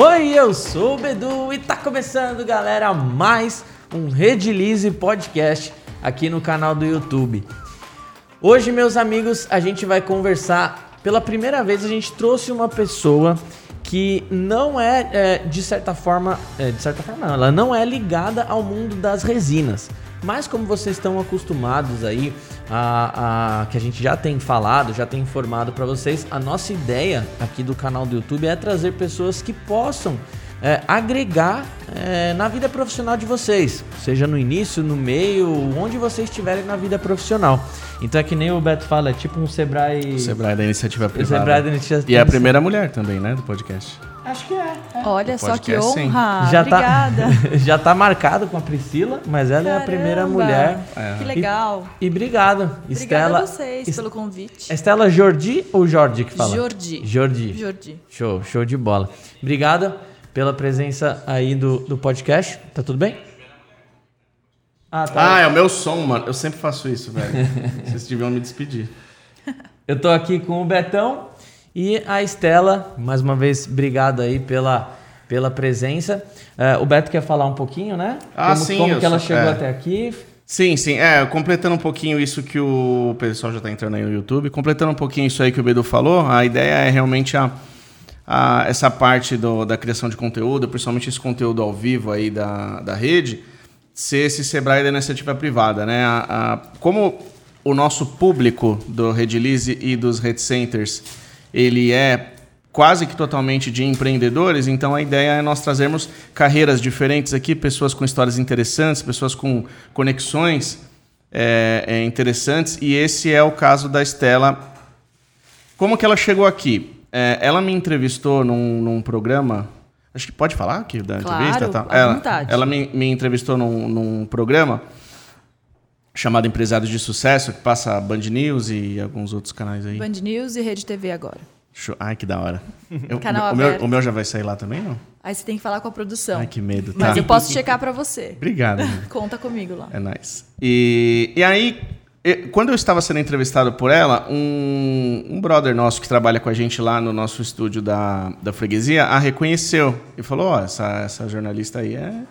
Oi, eu sou o Bedu e tá começando, galera, mais um Redilize Podcast aqui no canal do YouTube. Hoje, meus amigos, a gente vai conversar. Pela primeira vez, a gente trouxe uma pessoa que não é, é de certa forma, é, de certa forma, não, ela não é ligada ao mundo das resinas. Mas como vocês estão acostumados aí a, a, que a gente já tem falado, já tem informado para vocês, a nossa ideia aqui do canal do YouTube é trazer pessoas que possam é, agregar é, na vida profissional de vocês, seja no início, no meio, onde vocês estiverem na vida profissional. Então é que nem o Beto fala, é tipo um Sebrae. O Sebrae da iniciativa privada. Sebrae da iniciativa E é a primeira mulher também, né, do podcast. Acho que é. é. Olha só que podcast, sim. honra. Já Obrigada. tá, já tá marcado com a Priscila, mas ela é a primeira Caramba, mulher. É. Que legal. E, e obrigado, Obrigada Estela. a vocês pelo convite. Estela Jordi ou Jordi que fala? Jordi. Jordi. Jordi. Show, show de bola. Obrigado pela presença aí do, do podcast. Tá tudo bem? Ah, tá. Ah, é o meu som, mano. Eu sempre faço isso, velho. Vocês deviam me despedir. Eu tô aqui com o Betão e a Estela. Mais uma vez, obrigado aí pela, pela presença. É, o Beto quer falar um pouquinho, né? Ah, como, sim, Como que ela sou- chegou é. até aqui. Sim, sim. É, completando um pouquinho isso que o pessoal já tá entrando aí no YouTube, completando um pouquinho isso aí que o Bedu falou, a ideia é realmente a, a- essa parte do- da criação de conteúdo, principalmente esse conteúdo ao vivo aí da, da rede, ser esse Sebrae da iniciativa privada, né? A- a- como o nosso público do Redilize e dos Red Centers, ele é quase que totalmente de empreendedores, então a ideia é nós trazermos carreiras diferentes aqui, pessoas com histórias interessantes, pessoas com conexões é, é, interessantes, e esse é o caso da Estela. Como que ela chegou aqui? É, ela me entrevistou num, num programa. Acho que pode falar aqui da Claro, entrevista? Tá? ela, vontade. ela me, me entrevistou num, num programa chamado Empresários de Sucesso, que passa Band News e alguns outros canais aí. Band News e Rede TV agora. Show. Ai, que da hora. Eu- Canal o, meu, o meu já vai sair lá também, não? Aí você tem que falar com a produção. Ai, que medo. Tá. Mas eu posso checar pra você. Obrigado. Conta comigo lá. É nice. E, e aí, quando eu estava sendo entrevistado por ela, um, um brother nosso que trabalha com a gente lá no nosso estúdio da, da freguesia a reconheceu e falou: Ó, essa, essa jornalista aí é,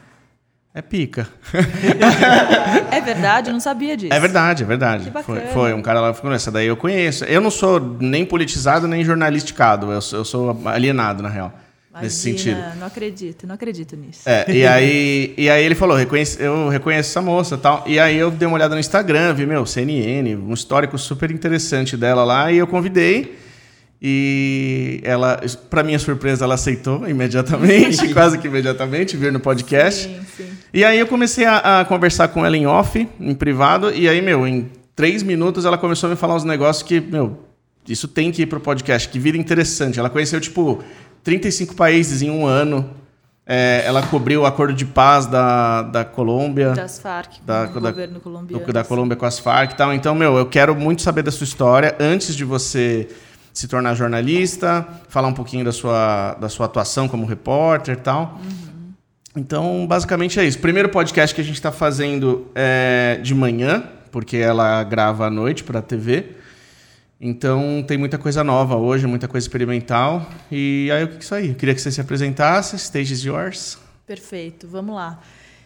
é pica. É verdade? Eu não sabia disso. É verdade, é verdade. Foi, foi um cara lá que falou: essa daí eu conheço. Eu não sou nem politizado nem jornalisticado, eu sou, eu sou alienado, na real. Nesse Imagina, sentido. Não acredito, não acredito nisso. É, e aí, e aí ele falou, reconhece, eu reconheço essa moça e tal. E aí eu dei uma olhada no Instagram, vi, meu, CNN, um histórico super interessante dela lá, e eu convidei. E ela, pra minha surpresa, ela aceitou imediatamente, quase que imediatamente, vir no podcast. Sim, sim. E aí eu comecei a, a conversar com ela em off, em privado, e aí, meu, em três minutos ela começou a me falar uns negócios que, meu, isso tem que ir pro podcast, que vira interessante. Ela conheceu, tipo, 35 países em um ano. É, ela cobriu o acordo de paz da, da Colômbia. Das Farc, Da- do da- governo colombiano. do- da Colômbia com as Farc e tal. Então, meu, eu quero muito saber da sua história antes de você se tornar jornalista, falar um pouquinho da sua, da sua atuação como repórter e tal. Então, basicamente é isso. Primeiro podcast que a gente está fazendo é de manhã, porque ela grava à noite para a TV. Então, tem muita coisa nova hoje, muita coisa experimental. E aí, o que é isso aí? Eu queria que você se apresentasse. Stage is yours. Perfeito, vamos lá.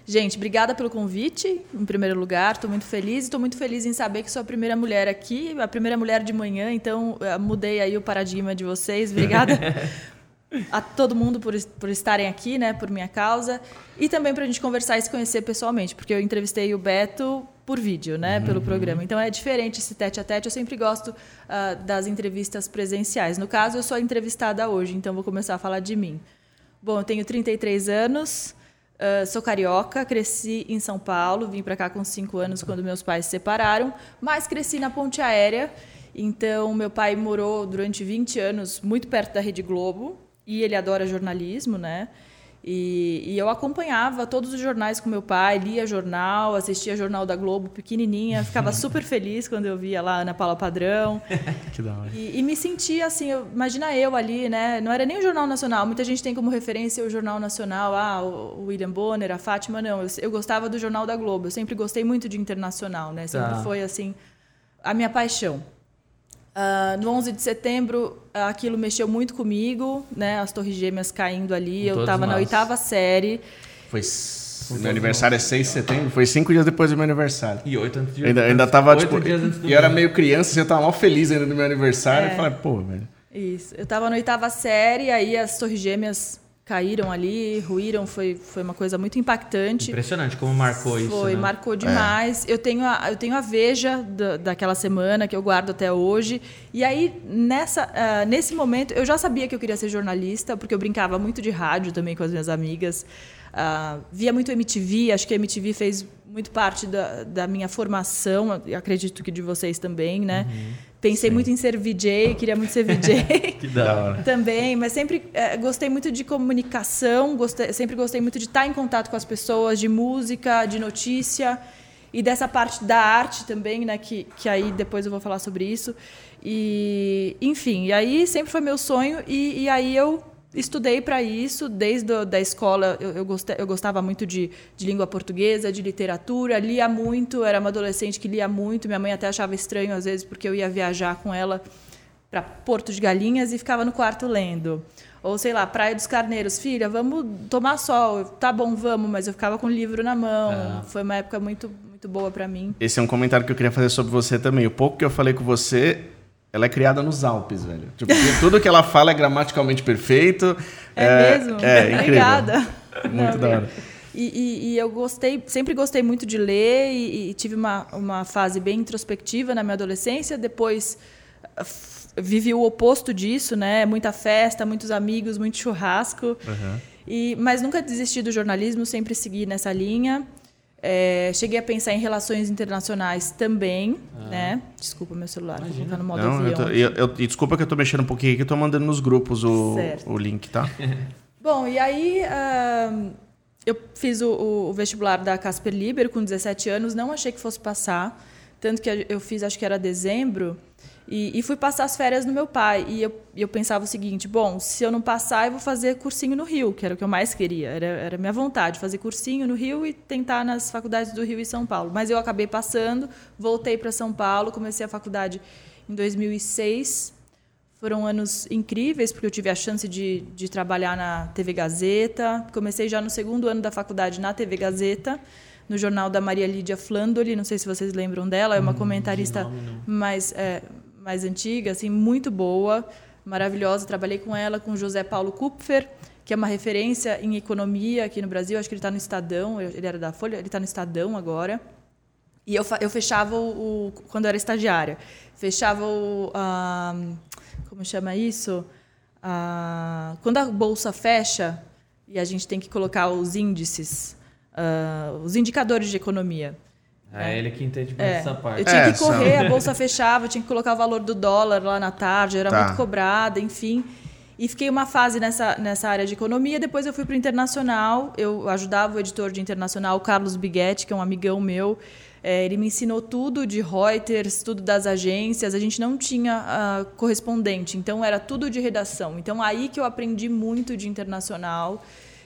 Gente, obrigada pelo convite, em primeiro lugar. Estou muito feliz. Estou muito feliz em saber que sou a primeira mulher aqui, a primeira mulher de manhã. Então, eh, mudei aí o paradigma de vocês. Obrigada a todo mundo por, por estarem aqui, né, por minha causa. E também para a gente conversar e se conhecer pessoalmente, porque eu entrevistei o Beto por vídeo, né, pelo programa. Então, é diferente esse tete a tete. Eu sempre gosto ah, das entrevistas presenciais. No caso, eu sou entrevistada hoje, então vou começar a falar de mim. Bom, eu tenho 33 anos, ah, sou carioca, cresci em São Paulo, vim para cá com 5 anos quando meus pais se separaram, mas cresci na Ponte Aérea. Então, meu pai morou durante 20 anos muito perto da Rede Globo e ele adora jornalismo, né? E, e eu acompanhava todos os jornais com meu pai, lia jornal, assistia Jornal da Globo pequenininha, ficava super feliz quando eu via lá Ana Paula Padrão. Que da hora. E, e me sentia assim, eu- imagina eu ali, né? Não era nem o Jornal Nacional. Muita gente tem como referência o Jornal Nacional, ah, o William Bonner, a Fátima. Não, eu, eu gostava do Jornal da Globo. Eu sempre gostei muito de internacional, né? Sempre Tá. foi assim a minha paixão. Uh, no 11 de setembro, aquilo mexeu muito comigo, né? As Torres Gêmeas caindo ali. Eu estava na oitava série. Foi meu aniversário é 6 de setembro, foi cinco dias depois do meu aniversário. E oito antes de Ainda, ainda tava, tipo. E eu era meio criança, eu tava mal feliz ainda do meu aniversário. É. E falei, pô, velho. Isso. Eu tava na oitava série, aí as Torres Gêmeas caíram ali, ruíram, foi, foi uma coisa muito impactante. Impressionante como marcou foi, isso. Foi, né? marcou demais. É. Eu, tenho a, eu tenho a Veja da, daquela semana que eu guardo até hoje. E aí, nessa, uh, nesse momento, eu já sabia que eu queria ser jornalista, porque eu brincava muito de rádio também com as minhas amigas. Uh, via muito MTV, acho que a MTV fez muito parte da, da minha formação, acredito que de vocês também, né? Uhum. Pensei Sim. muito em ser VJ, queria muito ser VJ. que da hora. Também, mas sempre é, gostei muito de comunicação, gostei, sempre gostei muito de estar em contato com as pessoas, de música, de notícia e dessa parte da arte também, né? Que, que aí depois eu vou falar sobre isso. E, enfim, e aí sempre foi meu sonho e, e aí eu estudei para isso desde a da escola. Eu, eu, gostei, eu gostava muito de, de, língua portuguesa, de literatura, lia muito. Era uma adolescente que lia muito. Minha mãe até achava estranho às vezes porque eu ia viajar com ela para Porto de Galinhas e ficava no quarto lendo. Ou sei lá, Praia dos Carneiros, filha, vamos tomar sol. Tá bom, vamos, mas eu ficava com o livro na mão. É. Foi uma época muito muito boa para mim. Esse é um comentário que eu queria fazer sobre você também. O pouco que eu falei com você, ela é criada nos Alpes, velho. Tipo, tudo que ela fala é gramaticalmente perfeito. É, é mesmo? É, incrível. Obrigada. Muito Não, da hora. E, e, e, eu gostei, sempre gostei muito de ler e, e, tive uma, uma fase bem introspectiva na minha adolescência. Depois vivi o oposto disso, né? Muita festa, muitos amigos, muito churrasco. Uhum. E, mas nunca desisti do jornalismo, sempre segui nessa linha. É, cheguei a pensar em relações internacionais também, ah. né? Desculpa meu celular, Imagina. tô no modo Não, avião. Eu, tô, eu, eu, desculpa que eu tô mexendo um pouquinho aqui, eu tô mandando nos grupos o, o link, tá? Bom, e aí uh, eu fiz o, o, vestibular da Casper Liber com 17 anos, não achei que fosse passar, tanto que eu fiz, acho que era dezembro, e, e, fui passar as férias no meu pai. E eu, eu pensava o seguinte: bom, se eu não passar, eu vou fazer cursinho no Rio, que era o que eu mais queria. Era, era minha vontade, fazer cursinho no Rio e tentar nas faculdades do Rio e São Paulo. Mas eu acabei passando, voltei para São Paulo, comecei a faculdade em 2006. Foram anos incríveis, porque eu tive a chance de, de trabalhar na TV Gazeta. Comecei já no segundo ano da faculdade na TV Gazeta no jornal da Maria Lídia Flandoli, não sei se vocês lembram dela, é uma hum, comentarista nome, mais é, mais antiga, assim, muito boa, maravilhosa. Trabalhei com ela, com José Paulo Kupfer, que é uma referência em economia aqui no Brasil. Acho que ele está no Estadão, ele era da Folha, ele está no Estadão agora. E eu, eu fechava o, o, quando eu era estagiária, fechava o, como chama isso? A, quando a bolsa fecha e a gente tem que colocar os índices, uh, os indicadores de economia. É, é ele que entende mais é. essa parte. Eu tinha é, que correr, a bolsa fechava, eu tinha que colocar o valor do dólar lá na tarde, era tá. muito cobrada, enfim. E fiquei uma fase nessa, nessa área de economia. Depois eu fui para o internacional. Eu ajudava o editor de internacional, o Carlos Biguetti, que é um amigão meu. É, ele me ensinou tudo de Reuters, tudo das agências. A gente não tinha uh, correspondente, então era tudo de redação. Então aí que eu aprendi muito de internacional.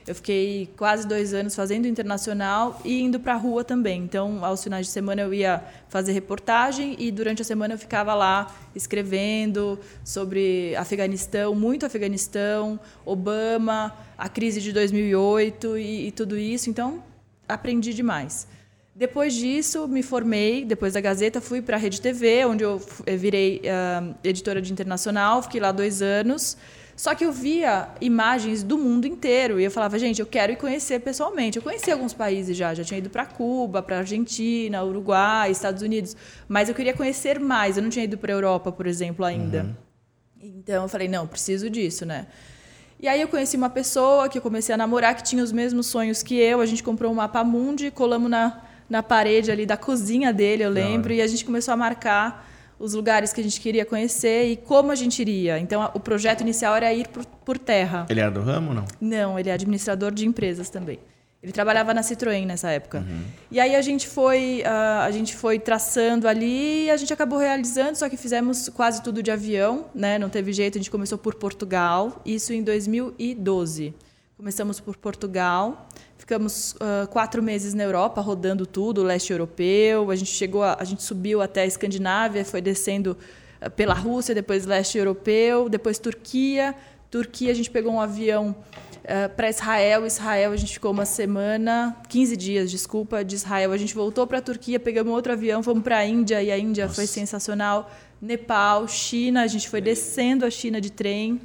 Eu fiquei quase dois anos fazendo internacional e indo para a rua também. Então, aos finais de semana eu ia fazer reportagem e durante a semana eu ficava lá escrevendo sobre Afeganistão, muito Afeganistão, Obama, a crise de 2008 e, e tudo isso. Então, aprendi demais. Depois disso, me formei. Depois da Gazeta, fui para a Rede TV, onde eu virei uh, editora de internacional. Fiquei lá dois anos. Só que eu via imagens do mundo inteiro e eu falava, gente, eu quero ir conhecer pessoalmente. Eu conheci alguns países já, já tinha ido para Cuba, para Argentina, Uruguai, Estados Unidos, mas eu queria conhecer mais. Eu não tinha ido para Europa, por exemplo, ainda. Uhum. Então eu falei, não, preciso disso, né? E aí eu conheci uma pessoa que eu comecei a namorar que tinha os mesmos sonhos que eu. A gente comprou um mapa mundi, colamos na, na parede ali da cozinha dele, eu lembro, e a gente começou a marcar os lugares que a gente queria conhecer e como a gente iria. Então, o projeto inicial era ir por, por terra. Ele era do ramo ou não? Não, ele é administrador de empresas também. Ele trabalhava na Citroën nessa época. Uhum. E aí a gente foi uh, a gente foi traçando ali e a gente acabou realizando, só que fizemos quase tudo de avião, né? Não teve jeito, a gente começou por Portugal, isso em 2012. Começamos por Portugal, ficamos uh, quatro meses na Europa, rodando tudo, o leste europeu. A gente chegou, a, a gente subiu até a Escandinávia, foi descendo eh, pela Rússia, depois leste europeu, depois Turquia. Turquia a gente pegou um avião uh, para Israel. Israel a gente ficou uma semana, 15 dias, desculpa, de Israel. A gente voltou para a Turquia, pegamos outro avião, fomos para a Índia e a Índia Nossa. foi sensacional. Nepal, China, a gente foi descendo a China de trem.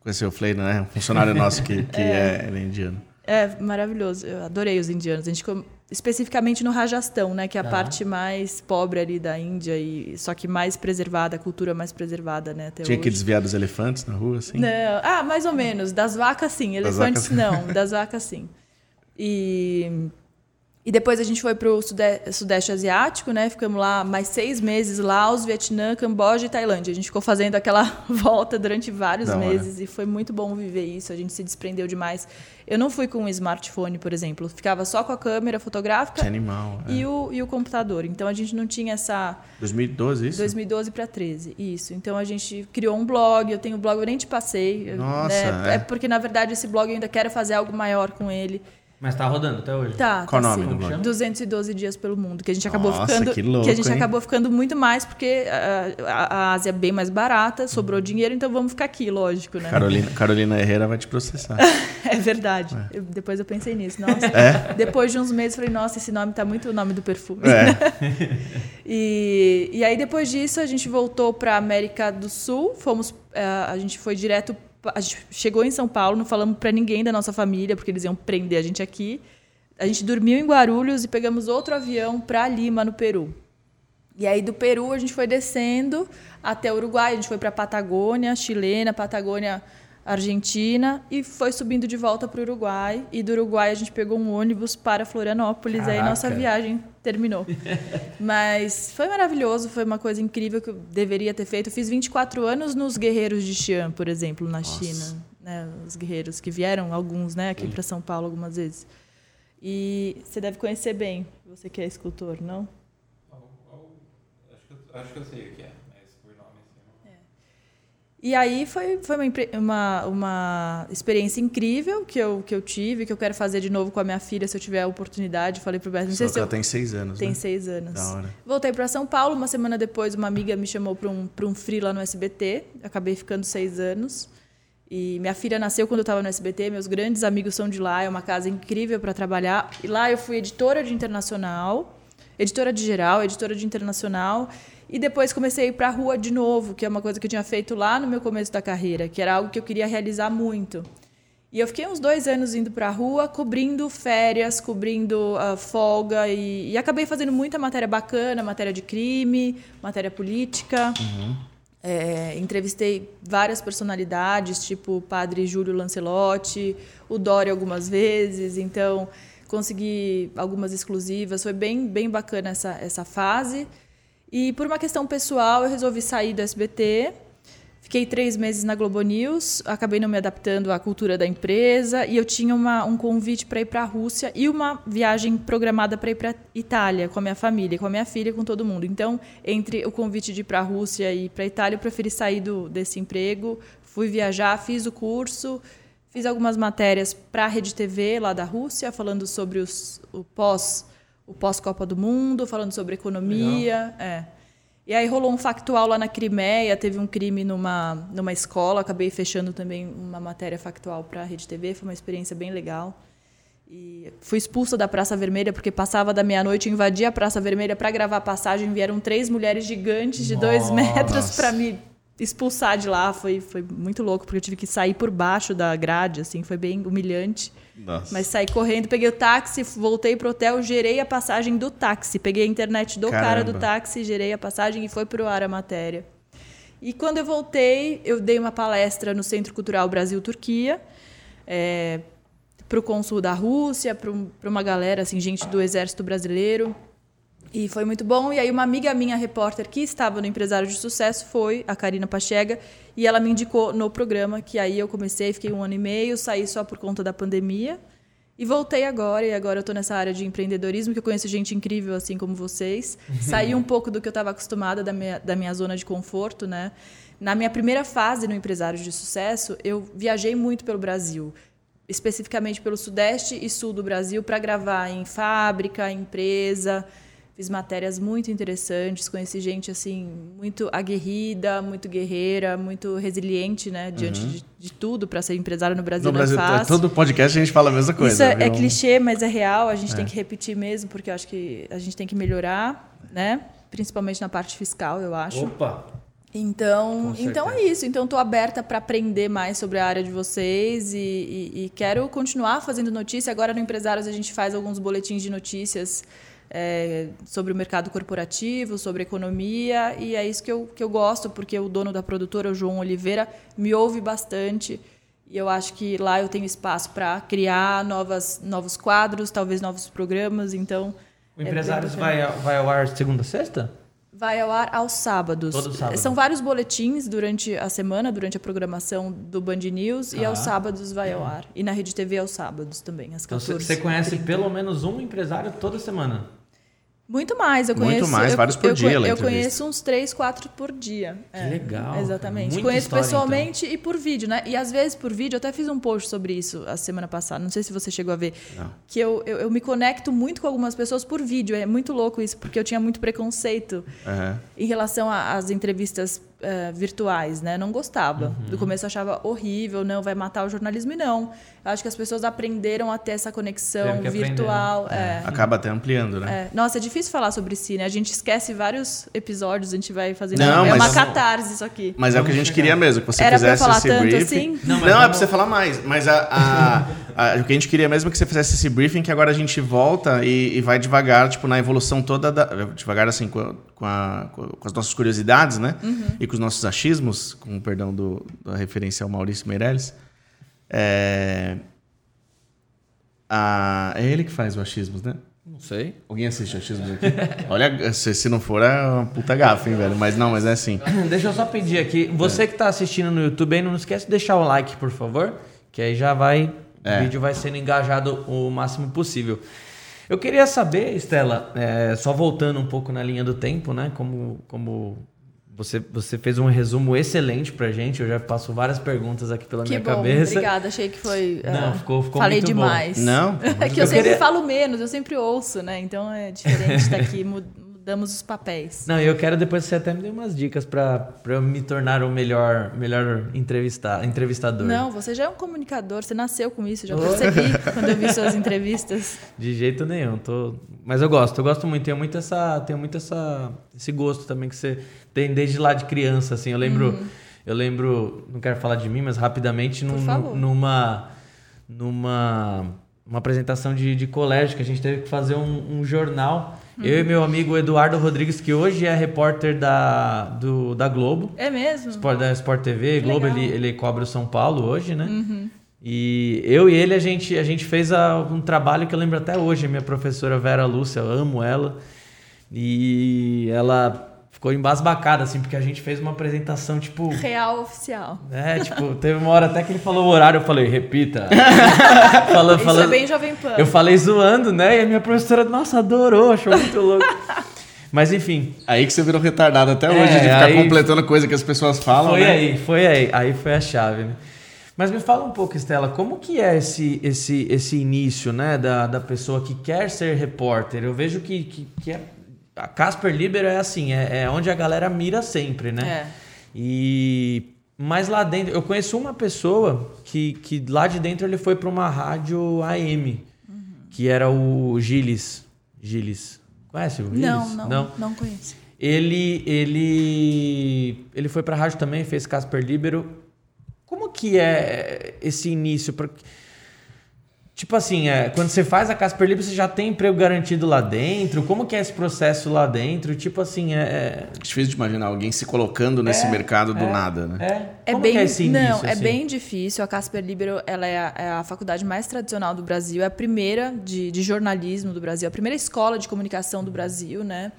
Conheceu o Fleina, né? Um funcionário nosso que, que é, é indiano. É maravilhoso. Eu adorei os indianos. A gente especificamente no Rajastão, né, que é a parte mais pobre ali da Índia e só que mais preservada, a cultura mais preservada, né, Tinha hoje. que desviar dos elefantes na rua, assim? Não. Ah, mais ou menos. Das vacas, sim. Elefantes, vacas... não. Das vacas, sim. E e depois a gente foi para o sudeste, sudeste, Asiático, né? Ficamos lá mais seis meses, Laos, Vietnã, Camboja e Tailândia. A gente ficou fazendo aquela volta durante vários meses e foi muito bom viver isso. A gente se desprendeu demais. Eu não fui com um smartphone, por exemplo. Ficava só com a câmera fotográfica animal, é. e, o, e o computador. Então a gente não tinha essa... 2012 isso? 2012 para 13, isso. Então a gente criou um blog. Eu tenho um blog, eu nem te passei. Nossa, né? é. é porque, na verdade, esse blog eu ainda quero fazer algo maior com ele. Mas tá rodando até hoje. Tá. Qual tá o nome sim. do blog? 212 dias pelo mundo, que a gente acabou Nossa, ficando que, louco, que a gente hein? acabou ficando muito mais porque a, a, a, Ásia é bem mais barata, sobrou dinheiro, então vamos ficar aqui, lógico, né? Carolina, Carolina Herrera vai te processar. é verdade. É. Eu, depois eu pensei nisso. Nossa. É? Depois de uns meses falei, nossa, esse nome tá muito o nome do perfume. É. e, e aí depois disso a gente voltou para América do Sul, fomos eh, a gente foi direto a gente chegou em São Paulo, não falamos para ninguém da nossa família, porque eles iam prender a gente aqui. A gente dormiu em Guarulhos e pegamos outro avião para Lima, no Peru. E aí do Peru a gente foi descendo até o Uruguai, a gente foi para Patagônia, chilena, Patagônia, Argentina e foi subindo de volta para o Uruguai. E do Uruguai a gente pegou um ônibus para Florianópolis. Caraca. Aí nossa viagem terminou. Mas foi maravilhoso, foi uma coisa incrível que eu deveria ter feito. Eu fiz 24 anos nos Guerreiros de Xi'an, por exemplo, na nossa. China. Né, os guerreiros que vieram, alguns, né, aqui para São Paulo algumas vezes. E você deve conhecer bem, você que é escultor, não? Acho que, acho que eu sei o que é, mas por nome assim. É. E aí foi, foi uma, uma, uma experiência incrível que eu, que eu tive, que eu quero fazer de novo com a minha filha se eu tiver a oportunidade. Falei pro Beto, não sei se ela eu... tem seis anos, Tem né? seis anos. Da hora. Voltei para São Paulo, uma semana depois uma amiga me chamou para um, um free lá no SBT. Acabei ficando seis anos. E minha filha nasceu quando eu estava no SBT, meus grandes amigos são de lá, é uma casa incrível para trabalhar. E lá eu fui editora de internacional, editora de geral, editora de internacional. E depois comecei a ir para a rua de novo, que é uma coisa que eu tinha feito lá no meu começo da carreira, que era algo que eu queria realizar muito. E eu fiquei uns dois anos indo para a rua, cobrindo férias, cobrindo uh, folga, e, e, acabei fazendo muita matéria bacana, matéria de crime, matéria política. Uhum. É, entrevistei várias personalidades, tipo o padre Júlio Lancelotti, o Dória algumas vezes, então consegui algumas exclusivas, foi bem, bem bacana essa, essa fase. E por uma questão pessoal, eu resolvi sair do SBT Fiquei três meses na Globo News, acabei não me adaptando à cultura da empresa e eu tinha uma, um convite para ir para a Rússia e uma viagem programada para ir para Itália com a minha família, com a minha filha, com todo mundo. Então, entre o convite de ir para a Rússia e para Itália, eu preferi sair do, desse emprego, fui viajar, fiz o curso, fiz algumas matérias para a Rede TV lá da Rússia, falando sobre os, o pós o pós Copa do Mundo, falando sobre economia, é. E aí rolou um factual lá na Crimeia, teve um crime numa, numa escola, acabei fechando também uma matéria factual para a Rede TV, foi uma experiência bem legal. E fui expulsa da Praça Vermelha porque passava da meia-noite, invadia a Praça Vermelha para gravar passagem, vieram três mulheres gigantes de Nossa. dois metros para me expulsar de lá. Foi, foi muito louco, porque eu tive que sair por baixo da grade, assim, foi bem humilhante. Nossa. Mas saí correndo, peguei o táxi, voltei pro hotel, gerei a passagem do táxi. Peguei a internet do Caramba. cara do táxi, gerei a passagem e foi pro ar a matéria. E quando eu voltei, eu dei uma palestra no Centro Cultural Brasil-Turquia, é, para o cônsul da Rússia, para uma galera, assim, gente do Exército Brasileiro. E foi muito bom. E aí uma amiga minha, repórter, que estava no Empresário de Sucesso, foi a Karina Pachega, e ela me indicou no programa, que aí eu comecei, fiquei um ano e meio, saí só por conta da pandemia. E voltei agora, e agora eu estou nessa área de empreendedorismo, que eu conheço gente incrível, assim como vocês. Saí um pouco do que eu estava acostumada, da minha, da minha zona de conforto, né? Na minha primeira fase no Empresário de Sucesso, eu viajei muito pelo Brasil especificamente pelo Sudeste e Sul do Brasil, para gravar em fábrica, empresa, Fiz matérias muito interessantes, conheci gente assim muito aguerrida, muito guerreira, muito resiliente, né, diante de, de tudo para ser empresário no Brasil. No não é Brasil, fácil. todo podcast a gente fala a mesma coisa. Isso é, é clichê, mas é real. A gente tem que repetir mesmo, porque eu acho que a gente tem que melhorar, né? Principalmente na parte fiscal, eu acho. Opa! Então, então é isso. Então, estou aberta para aprender mais sobre a área de vocês e, e- e quero continuar fazendo notícia. Agora, no Empresários, a gente faz alguns boletins de notícias é, sobre o mercado corporativo, sobre economia, e é isso que eu, que eu gosto, porque o dono da produtora, o João Oliveira, me ouve bastante. E eu acho que lá eu tenho espaço para criar novas, novos quadros, talvez novos programas. Então, O é Empresários bacana. vai, ao- vai ao ar segunda a sexta? Vai ao ar aos sábados. Todo sábado. São vários boletins durante a semana, durante a programação do Band News, e Ah. aos sábados vai ao ar. E na Rede TV aos sábados também, às Então 14 você conhece pelo menos um empresário toda semana. Muito mais, eu Muito conheço. mais, eu, vários por eu, dia, Eu, eu conheço uns três, quatro por dia. Que É, legal. Exatamente. Muita conheço história, então. pessoalmente e por vídeo, né? E às vezes por vídeo, eu até fiz um post sobre isso a semana passada. Não sei se você chegou a ver. Não. Que eu, eu, eu me conecto muito com algumas pessoas por vídeo. É muito louco isso, porque eu tinha muito preconceito Aham. em relação às entrevistas eh, virtuais, né? Não gostava. Uhum. Do começo eu achava horrível, não, vai matar o jornalismo. E não. Eu acho que as pessoas aprenderam a ter essa conexão Teve que aprender, virtual. é. Acaba até ampliando, né? É. Nossa, é difícil falar sobre si, né? A gente esquece vários episódios, a gente vai fazendo. Não, é mas- uma catarse isso aqui. Mas é o que a gente queria mesmo, que você Era pra fizesse falar esse tanto briefing. assim? Não, Não, mas é pra você falar mais. Mas a, a- a- o que a gente queria mesmo é que você fizesse esse briefing, que agora a gente volta e, e vai devagar, tipo, na evolução toda da. Devagar, assim, com, a- com, as nossas curiosidades, né? Uhum. E com os nossos achismos, com o perdão do, da referência ao Maurício Meirelles. É. a- é ele que faz o achismos, né? Não sei. Alguém assiste achismos aqui? Olha, se, se não for, é uma puta gafa, hein, velho? Mas não, mas é assim. Deixa eu só pedir aqui. Você que tá assistindo no YouTube aí, não esquece de deixar o like, por favor. Que aí já vai. É. O vídeo vai sendo engajado o máximo possível. Eu queria saber, Estela, é, só voltando um pouco na linha do tempo, né? Como, como você, você fez um resumo excelente pra gente. Eu já passo várias perguntas aqui pela Que minha bom, cabeça. obrigada. Achei que foi. Não, ah, ficou- ficou Falei muito bom. demais. Não? É que eu, Eu sempre queria- falo menos, eu sempre ouço, né? Então é diferente estar aqui, mudamos os papéis. Não, eu quero depois você até me dê umas dicas pra eu me tornar o melhor, melhor entrevista, entrevistador. Não, você já é um comunicador, você nasceu com isso, já percebi quando eu vi suas entrevistas. De jeito nenhum, tô... mas eu gosto, eu gosto muito, tenho muito essa, tenho muito essa, esse gosto também que você tem desde lá de criança, assim. Eu lembro, Uhum. eu lembro, não quero falar de mim, mas rapidamente num- numa, numa, uma apresentação de, de colégio que a gente teve que fazer um, um jornal. Uhum. Eu e meu amigo Eduardo Rodrigues, que hoje é repórter da, do, da Globo. É mesmo? Sport, da Sport TV, Que Globo, legal. ele, ele cobre o São Paulo hoje, né? E eu e ele, a gente, a gente fez a- um trabalho que eu lembro até hoje. A minha professora Vera Lúcia, eu amo ela. E ela ficou embasbacada, assim, porque a gente fez uma apresentação, tipo... Real oficial. É, tipo, teve uma hora até que ele falou o horário, eu falei, repita. falou, Isso falando, é bem Jovem Pan. eu falei zoando, né? E a minha professora, nossa, adorou, achou muito louco. Mas enfim, Aí que você virou retardado até É, hoje, de ficar aí- completando coisa que as pessoas falam, foi né? aí, foi aí. Aí foi a chave, né? Mas me fala um pouco, Estela, como que é esse, esse, esse início, né, da, da pessoa que quer ser repórter? Eu vejo que, que, que é, a Casper Libero é assim, é, é onde a galera mira sempre, né? É. E mas lá dentro, eu conheço uma pessoa que, que lá de dentro ele foi para uma rádio AM, que era o Gilles. Gilles. Conhece o Gilles? Não, não, não, não conheço. Ele, ele, ele foi pra rádio também, fez Casper Libero. Como que é esse início? Tipo assim, é, quando você faz a Casper Libero, você já tem emprego garantido lá dentro? Como que é esse processo lá dentro? Tipo assim, é... Difícil de imaginar alguém se colocando nesse mercado do nada, né? É, É como bem, que é esse início? não, é assim? bem difícil. A Casper Libero ela é a, é a faculdade mais tradicional do Brasil, é a primeira de, de jornalismo do Brasil, a primeira escola de comunicação do Brasil, né?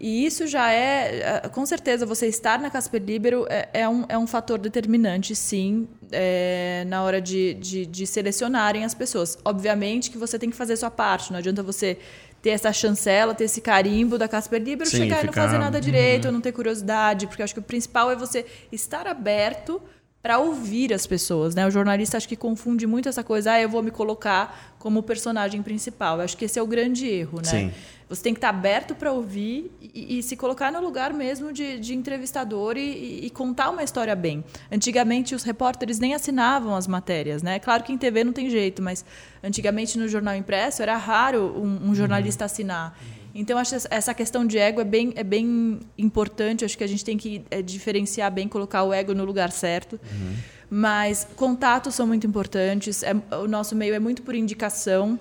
E isso já é, é, com certeza, você estar na Casper Libero é, é um, é um fator determinante, sim, é, na hora de, de, de selecionarem as pessoas. Obviamente que você tem que fazer sua parte, não adianta você ter essa chancela, ter esse carimbo da Casper Libero, Sim, chegar e não ficar- fazer nada direito, ou não ter curiosidade, porque eu acho que o principal é você estar aberto para ouvir as pessoas, né? O jornalista acho que confunde muito essa coisa, ah, eu vou me colocar como personagem principal. Eu acho que esse é o grande erro, né? Sim. Você tem que estar aberto para ouvir e, e, se colocar no lugar mesmo de, de entrevistador e, e, contar uma história bem. Antigamente, os repórteres nem assinavam as matérias, né? Claro que em TV não tem jeito, mas antigamente no jornal impresso era raro um, um jornalista assinar. Então, acho que essa questão de ego é bem, é bem importante. Acho que a gente tem que é, diferenciar bem, colocar o ego no lugar certo. Uhum. Mas contatos são muito importantes. É, o nosso meio é muito por indicação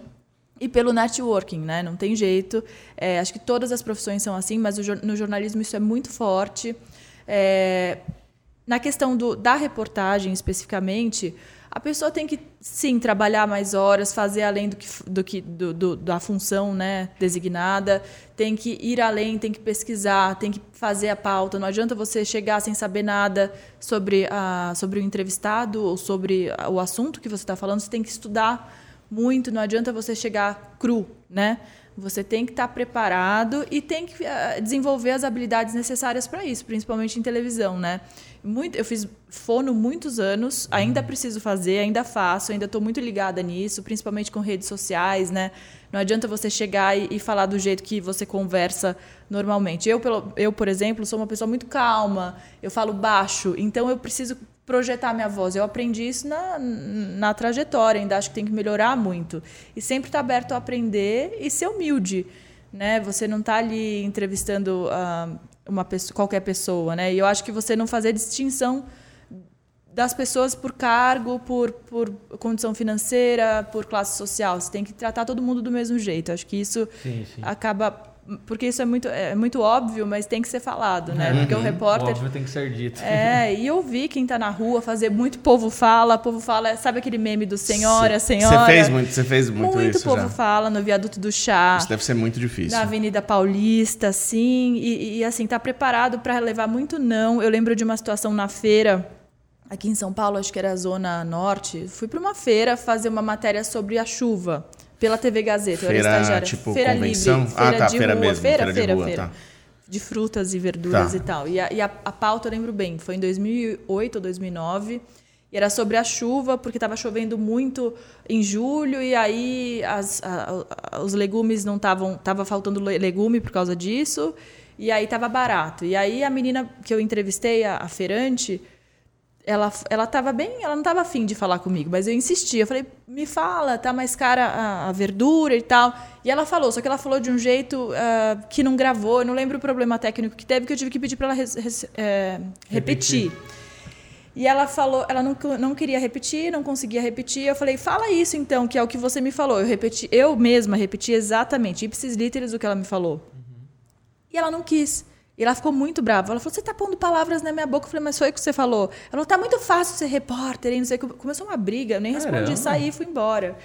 e pelo networking, né? Não tem jeito. É, acho que todas as profissões são assim, mas no jornalismo isso é muito forte. É, na questão do, da reportagem especificamente, a pessoa tem que sim trabalhar mais horas, fazer além do que, do que do, do, da função né, designada, tem que ir além, tem que pesquisar, tem que fazer a pauta. Não adianta você chegar sem saber nada sobre, a, sobre o entrevistado ou sobre o assunto que você está falando. Você tem que estudar muito, não adianta você chegar cru, né? Você tem que estar preparado e tem que uh, desenvolver as habilidades necessárias para isso, principalmente em televisão, né? Muito, eu fiz fono muitos anos, ainda preciso fazer, ainda faço, ainda estou muito ligada nisso, principalmente com redes sociais, né? Não adianta você chegar e, e, falar do jeito que você conversa normalmente. Eu, pelo, eu, por exemplo, sou uma pessoa muito calma, eu falo baixo, então eu preciso projetar minha voz. Eu aprendi isso na, na trajetória, ainda acho que tem que melhorar muito. E sempre estar tá aberto a aprender e ser humilde. Né? Você não está ali entrevistando uh, uma pessoa, qualquer pessoa. Né? E eu acho que você não fazer distinção das pessoas por cargo, por, por condição financeira, por classe social. Você tem que tratar todo mundo do mesmo jeito. Acho que isso sim, sim. acaba porque isso é muito, é muito óbvio, mas tem que ser falado, né? Porque o repórter. O óbvio tem que ser dito. É, e ouvir quem está na rua, fazer muito povo fala, povo fala, sabe aquele meme do senhora, senhora? Você fez muito, você fez muito, muito isso. Muito povo já. fala no viaduto do chá. Isso deve ser muito difícil. Na Avenida Paulista, sim. E, e assim, tá preparado para levar muito não. Eu lembro de uma situação na feira. Aqui em São Paulo, acho que era a Zona Norte, fui para uma feira fazer uma matéria sobre a chuva pela TV Gazeta. Feira, eu era estagiária. Tipo, feira convenção? livre. Feira ah, tá, de feira rua. mesmo. Feira, feira, feira, de rua, feira. Tá. De frutas e verduras Tá. e tal. E, a, e a, a pauta eu lembro bem, foi em 2008 ou 2009. E era sobre a chuva, porque estava chovendo muito em julho, e aí as, a, a, os legumes não estavam. Estava faltando legume por causa disso, e aí estava barato. E aí a menina que eu entrevistei, a, a feirante, ela ela estava bem, ela não estava afim de falar comigo, mas eu insisti. Eu falei, me fala, tá mais cara a, a, verdura e tal. E ela falou, só que ela falou de um jeito uh, que não gravou. Eu não lembro o problema técnico que teve, que eu tive que pedir para ela res, res, é, repetir. repetir. E ela falou, ela não, não queria repetir, não conseguia repetir. Eu falei, fala isso então, que é o que você me falou. Eu repeti, eu mesma repeti exatamente, ipsis literis, o que ela me falou. Uhum. E ela não quis. E ela ficou muito brava. Ela falou: Você está pondo palavras na minha boca. Eu falei: Mas foi o que você falou. Ela falou: Tá muito fácil ser repórter. E não sei Começou uma briga. Eu nem respondi, Caramba. saí e fui embora.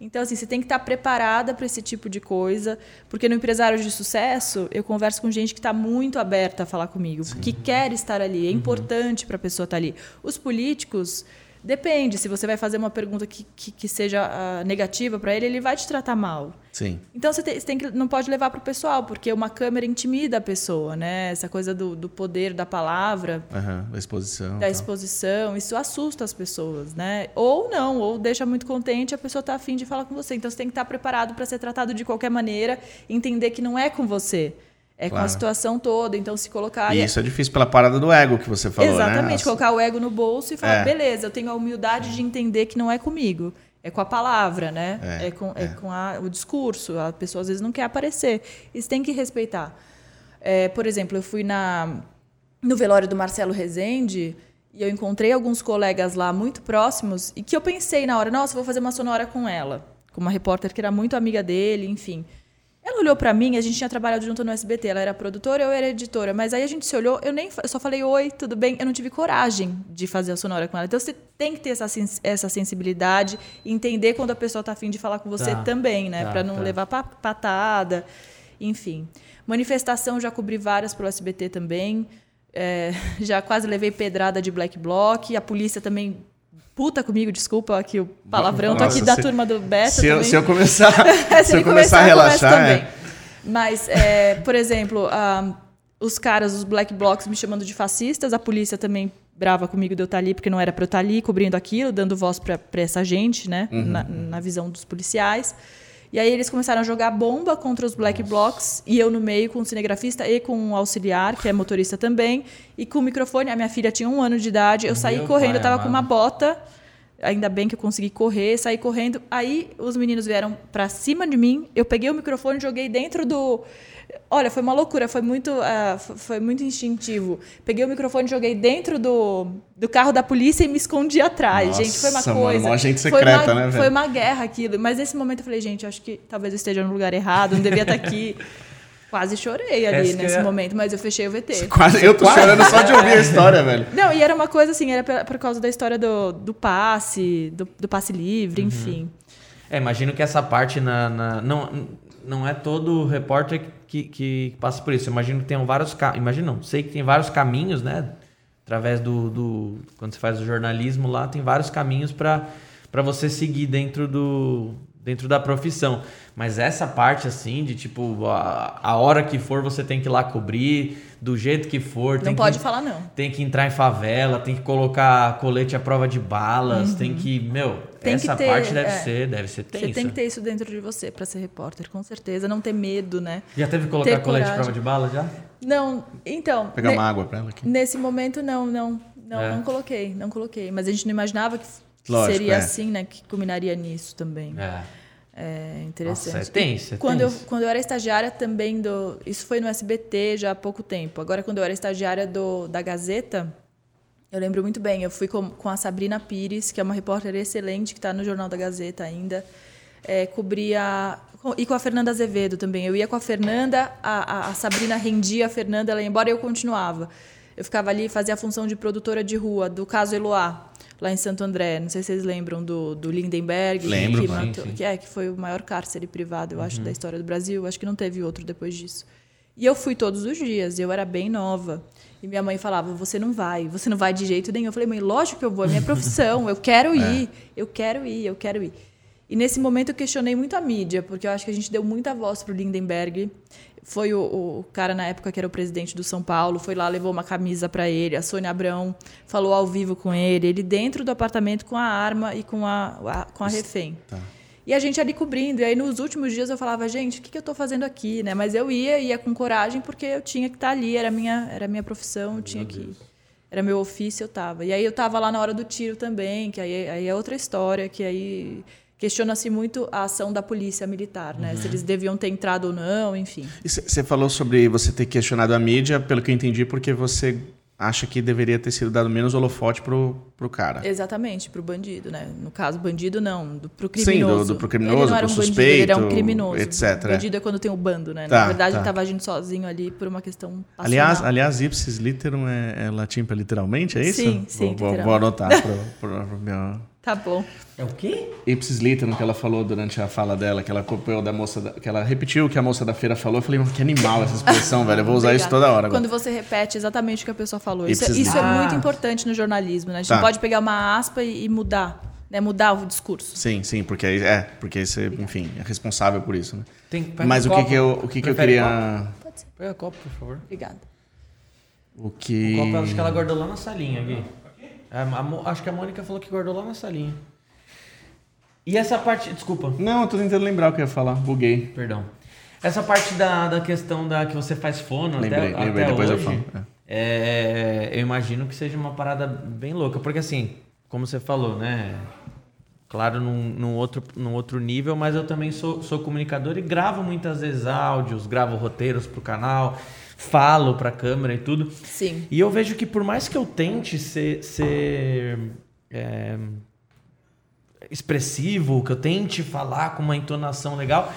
Então, assim, você tem que estar preparada para esse tipo de coisa, porque no empresário de sucesso, eu converso com gente que está muito aberta a falar comigo, Sim. que quer estar ali, é uhum. importante para a pessoa estar ali. Os políticos, Depende, se você vai fazer uma pergunta que, que, que seja uh, negativa para ele, ele vai te tratar mal. Sim. Então você, tem, você tem que, não pode levar para o pessoal, porque uma câmera intimida a pessoa, né? Essa coisa do, do poder da palavra. Uhum, da exposição. Da exposição, isso assusta as pessoas, né? Ou não, ou deixa muito contente a pessoa está afim de falar com você. Então você tem que estar preparado para ser tratado de qualquer maneira, entender que não é com você. É claro. com a situação toda, então se colocar. E isso é difícil pela parada do ego que você falou, Exatamente, né? Exatamente, colocar o ego no bolso e falar, é. beleza, eu tenho a humildade de entender que não é comigo. É com a palavra, né? É, é com, é. é com a, o discurso. A pessoa às vezes não quer aparecer. Isso tem que respeitar. É, por exemplo, eu fui na, no velório do Marcelo Rezende e eu encontrei alguns colegas lá muito próximos e que eu pensei na hora, nossa, vou fazer uma sonora com ela. Com uma repórter que era muito amiga dele, enfim. Ela olhou para mim, a gente tinha trabalhado junto no SBT, ela era produtora, eu era editora, mas aí a gente se olhou, eu nem eu só falei oi, tudo bem, eu não tive coragem de fazer a sonora com ela. Então você tem que ter essa, essa sensibilidade, entender quando a pessoa tá afim de falar com você tá. também, né, tá, para não tá. levar patada, enfim. Manifestação já cobri várias pelo SBT também. É, já quase levei pedrada de black bloc, a polícia também puta comigo, desculpa aqui o palavrão, Nossa, tô aqui da se, turma do Beta se eu, se eu começar, se, eu começar a relaxar, é. Mas, é, por exemplo, os caras, os black blocs me chamando de fascistas, a polícia também brava comigo de eu estar ali, porque não era para eu estar ali cobrindo aquilo, dando voz para essa gente, né? Na, na visão dos policiais. E aí eles começaram a jogar bomba contra os black blocs e eu no meio com o cinegrafista e com um auxiliar, que é motorista também, e com o microfone. A minha filha tinha um ano de idade, eu saí Meu correndo, pai eu tava com uma amado. bota. Ainda bem que eu consegui correr, saí correndo. Aí os meninos vieram pra cima de mim, eu peguei o microfone e joguei dentro do. Olha, foi uma loucura, foi muito, f- foi muito instintivo. Peguei o microfone joguei dentro do, do carro da polícia e me escondi atrás. Nossa, gente, foi uma mano, coisa. mó agente foi secreta, uma, né, velho? Foi uma guerra aquilo. Mas nesse momento eu falei, gente, acho que talvez eu esteja no lugar errado, não devia estar aqui. Quase chorei ali Essa nesse ia- momento, mas eu fechei o VT. Quase, eu tô chorando só de ouvir a história, velho. Não, e era uma coisa assim, era por causa da história do, do passe, do, do passe livre, Uhum. enfim. É, imagino que essa parte na, na- não, não é todo repórter que, que passa por isso. Eu imagino que tem vários imagino não, sei que tem vários caminhos, né? Através do, do quando você faz o jornalismo lá, tem vários caminhos para para você seguir dentro do dentro da profissão. Mas essa parte assim de tipo a, a hora que for você tem que ir lá cobrir, do jeito que for, Não tem pode que, falar não. tem que entrar em favela, tem que colocar colete à prova de balas, tem que, meu, Tem que essa ter, parte deve é. ser, deve ser Você tensa. tem que ter isso dentro de você pra ser repórter, com certeza. Não ter medo, né? Já teve que colocar colete coragem. prova de bala já? Não, então. Vou pegar ne- uma água pra ela aqui. Nesse momento, não, não. Não, É. não coloquei, não coloquei. Mas a gente não imaginava que Lógico, seria é. assim, né? Que culminaria nisso também. É. É interessante. Nossa, é tenso, é quando, eu, quando eu era estagiária também do. Isso foi no SBT já há pouco tempo. Agora, quando eu era estagiária do, da Gazeta, eu lembro muito bem. Eu fui com, com a Sabrina Pires, que é uma repórter excelente, que está no Jornal da Gazeta ainda. É, cobria. E com a Fernanda Azevedo também. Eu ia com a Fernanda, a, a, a Sabrina rendia a Fernanda, ela ia embora e eu continuava. Eu ficava ali, fazia a função de produtora de rua, do caso Eloá, lá em Santo André. Não sei se vocês lembram do, do Lindenberg. Lembro, que matou- que é, que foi o maior cárcere privado, eu Uhum. acho, da história do Brasil. Acho que não teve outro depois disso. E eu fui todos os dias, eu era bem nova. E minha mãe falava: Você não vai, você não vai de jeito nenhum. Eu falei: Mãe, lógico que eu vou, é minha profissão, eu quero ir, eu quero ir, eu quero ir. E nesse momento eu questionei muito a mídia, porque eu acho que a gente deu muita voz pro Lindenberg. Foi o, o cara na época que era o presidente do São Paulo, foi lá, levou uma camisa para ele. A Sônia Abrão falou ao vivo com ele, ele dentro do apartamento com a arma e com a, a- com a refém. Tá. E a gente ali cobrindo. E aí, nos últimos dias, eu falava, gente, o que, que eu estou fazendo aqui? Né? Mas eu ia, ia com coragem, porque eu tinha que estar ali, era minha, era minha profissão, eu tinha que. Era meu ofício, eu estava. E aí eu estava lá na hora do tiro também, que aí, aí é outra história, que aí questiona-se muito a ação da polícia militar, né? Se eles deviam ter entrado ou não, enfim. Você falou sobre você ter questionado a mídia, pelo que eu entendi, porque você acha que deveria ter sido dado menos holofote pro, pro cara. Exatamente, pro bandido, né? No caso, bandido não, do, pro Sim, criminoso. do- do pro criminoso, ele não era pro um bandido, ele era um suspeito, criminoso. etc. Bandido é quando tem o bando, né? Tá, Na verdade, tá. ele estava agindo sozinho ali por uma questão passional. Aliás, aliás, ipsis literum é, é latim para literalmente, é isso? Sim, sim, Vou, vou, vou anotar pro, pro, pro meu... Tá bom. É o quê? Ipsis literum que ela falou durante a fala dela, que ela copiou da moça, da- que ela repetiu o que a moça da feira falou. Eu falei, mano, que animal essa expressão, velho. Eu vou usar isso toda hora agora. Quando você repete exatamente o que a pessoa falou. Isso, é- Ipsis isso é literum. muito importante no jornalismo, né? A gente Tá. não pode pegar uma aspa e, e mudar, né? Mudar o discurso. Sim, sim, porque aí, é, porque aí você, enfim, é responsável por isso, né? Tem, Mas o que copo. que eu, o que que eu queria, Pode ser. Pega copo, por favor. Obrigada. o que O copo, acho que ela guardou lá na salinha, Gui. É, a Mo- acho que a Mônica falou que guardou lá na salinha. E essa parte, desculpa, Não, eu tô tentando lembrar o que eu ia falar, buguei. perdão. Essa parte da, da questão da que você faz fono Lembrei, até, lembrei, até depois eu hoje, falo, é, eu imagino que seja uma parada bem louca, porque assim, como você falou, né? Claro, num, num outro, num outro nível, mas eu também sou, sou comunicador e gravo muitas vezes áudios, gravo roteiros pro canal, falo pra câmera e tudo. Sim. E eu vejo que por mais que eu tente ser, ser, é, expressivo, que eu tente falar com uma entonação legal,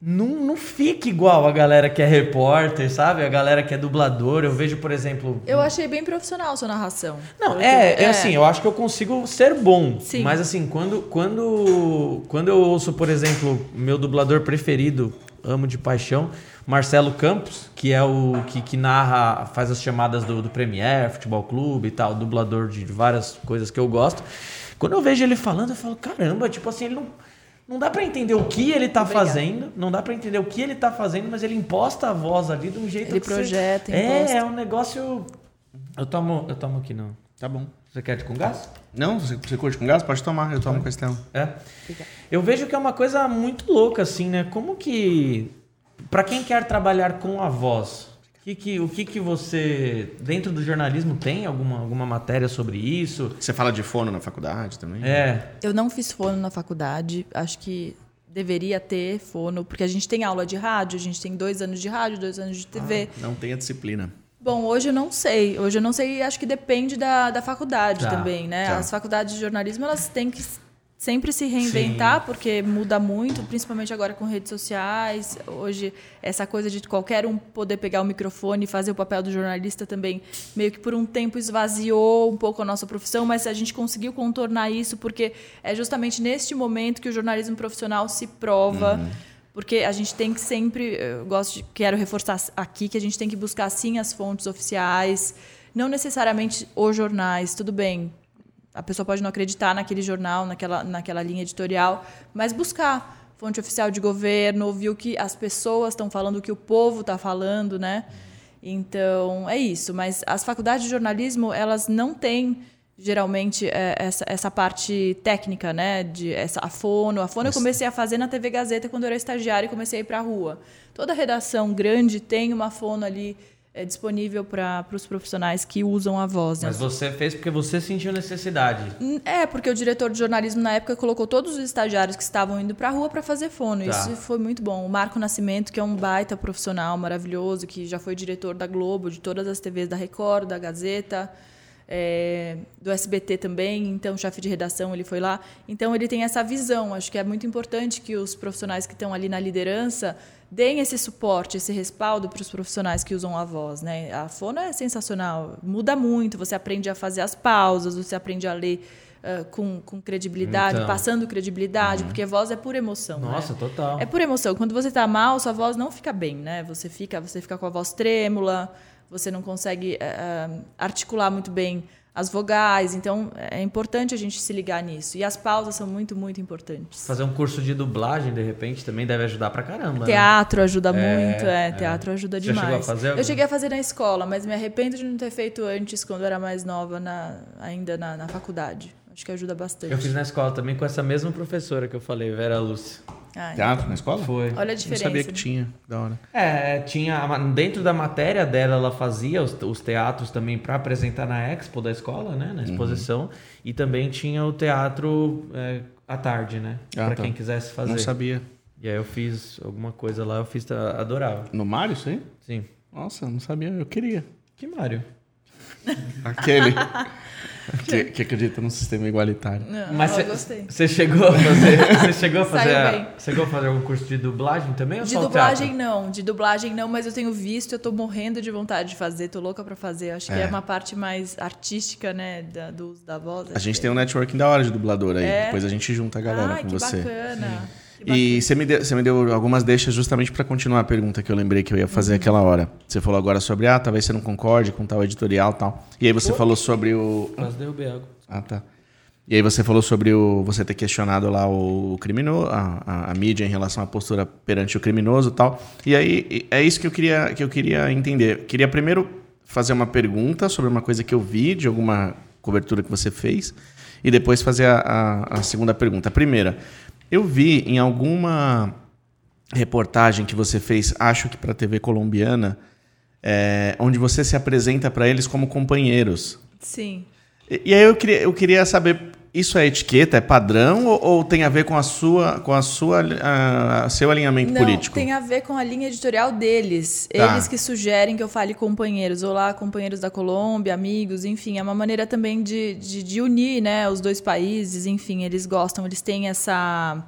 não, não fica igual a galera que é repórter, sabe? A galera que é dublador. Eu vejo, por exemplo. Eu achei bem profissional a sua narração. Não, é, que- é assim, eu acho que eu consigo ser bom. Sim. Mas assim, quando, quando, quando eu ouço, por exemplo, meu dublador preferido, amo de paixão, Marcelo Campos, que é o que, que narra, faz as chamadas do, do Premier, Futebol Clube e tal, dublador de várias coisas que eu gosto. Quando eu vejo ele falando, eu falo, caramba, tipo assim, ele não. Não dá pra entender o que ele tá Obrigada. fazendo, não dá pra entender o que ele tá fazendo, mas ele imposta a voz ali de um jeito Ele que você- projeta, É, imposta. é um negócio Eu tomo, eu tomo aqui não. Tá bom. Você quer de com gás? Não, você, você curte com gás? Pode tomar, eu tomo com a Estela. É. Eu vejo que é uma coisa muito louca, assim, né? Como que. Pra quem quer trabalhar com a voz, que que, o que que você. Dentro do jornalismo tem alguma, alguma matéria sobre isso? Você fala de fono na faculdade também? É. Eu não fiz fono na faculdade, acho que deveria ter fono, porque a gente tem aula de rádio, a gente tem dois anos de rádio, dois anos de TV. Não tem a disciplina. Bom, hoje eu não sei. Hoje eu não sei, acho que depende da, da faculdade Tá, também, né? tá. As faculdades de jornalismo, elas têm que sempre se reinventar, porque muda muito, principalmente agora com redes sociais. Hoje, essa coisa de qualquer um poder pegar o microfone e fazer o papel do jornalista também, meio que por um tempo esvaziou um pouco a nossa profissão, mas a gente conseguiu contornar isso, porque é justamente neste momento que o jornalismo profissional se prova. Porque a gente tem que sempre, eu gosto de, quero reforçar aqui que a gente tem que buscar sim as fontes oficiais, não necessariamente os jornais, tudo bem. A pessoa pode não acreditar naquele jornal, naquela, naquela linha editorial, mas buscar fonte oficial de governo, ouvir o que as pessoas estão falando, o que o povo está falando, né? Então, é isso. Mas as faculdades de jornalismo, elas não têm geralmente é, essa, essa parte técnica, né? De essa, a fono. A fono eu comecei a fazer na TV Gazeta quando eu era estagiária e comecei a ir para a rua. Toda redação grande tem uma fono ali é, disponível para os profissionais que usam a voz. né? Mas você fez porque você sentiu necessidade. É, porque o diretor de jornalismo na época colocou todos os estagiários que estavam indo para a rua para fazer fono. Tá. Isso foi muito bom. O Marco Nascimento, que é um baita profissional maravilhoso, que já foi diretor da Globo, de todas as TVs da Record, da Gazeta, é, do SBT também, então chefe de redação ele foi lá. Então ele tem essa visão. Acho que é muito importante que os profissionais que estão ali na liderança deem esse suporte, esse respaldo para os profissionais que usam a voz, né? A fono é sensacional, muda muito. Você aprende a fazer as pausas, você aprende a ler ah, com, com credibilidade, Então. passando credibilidade, porque voz é por emoção. né? Nossa, total. É por emoção. Quando você tá mal, sua voz não fica bem, né? Você fica, você fica com a voz trêmula, você não consegue ah, articular muito bem as vogais. Então, é importante a gente se ligar nisso. E as pausas são muito, muito importantes. Fazer um curso de dublagem, de repente, também deve ajudar pra caramba. né? Teatro ajuda É, muito, é, é. teatro ajuda Já demais. chegou a fazer algum? Eu cheguei a fazer na escola, mas me arrependo de não ter feito antes, quando eu era mais nova, na, ainda na, na faculdade. Acho que ajuda bastante. Eu fiz na escola também com essa mesma professora que eu falei, Vera Lúcia. Ai, Teatro na escola? Foi. Olha a Não diferença. sabia que né? tinha. Da hora. É, tinha dentro da matéria dela, ela fazia os, os teatros também para apresentar na expo da escola, né, na Uhum. exposição, e também tinha o teatro é, à tarde, né, Ah, para tá. quem quisesse fazer. Não sabia. E aí eu fiz alguma coisa lá, eu fiz, adorava. No Mário, aí? Sim. Nossa, não sabia. Eu queria. Que Mário? Aquele. que, que acredita num sistema igualitário. Não, Mas cê- gostei. você chegou a fazer, você chegou a fazer, a- chegou a fazer algum curso de dublagem também ou De dublagem teatro? não, de dublagem não, mas eu tenho visto, eu tô morrendo de vontade de fazer, tô louca pra fazer. Acho que É. é uma parte mais artística, né, da- do uso da voz. A gente tem um networking da hora de dublador aí. É? Depois a gente junta a galera Ai, com que você. bacana. Que E você me, deu, você me deu algumas deixas justamente para continuar a pergunta que eu lembrei que eu ia fazer aquela hora. Você falou agora sobre, ah, talvez você não concorde com tal editorial e tal. E aí você falou sobre o. Quase derrubei água. Ah, tá. E aí você falou sobre o, você ter questionado lá o criminoso, a, a, a mídia em relação à postura perante o criminoso e tal. E aí é isso que eu queria, que eu queria entender. Queria primeiro fazer uma pergunta sobre uma coisa que eu vi de alguma cobertura que você fez e depois fazer a, a, a segunda pergunta. A primeira, eu vi em alguma reportagem que você fez, acho que para a TV colombiana, é, onde você se apresenta para eles como companheiros. Sim. E, e aí eu queria, eu queria saber, isso é etiqueta, é padrão ou, ou tem a ver com a sua, com a sua, ah, seu alinhamento Não, político? tem a ver com a linha editorial deles. Tá. Eles que sugerem que eu fale companheiros. Olá, companheiros da Colômbia, amigos, enfim. É uma maneira também de, de, de unir né, os dois países. Enfim, eles gostam, eles têm essa...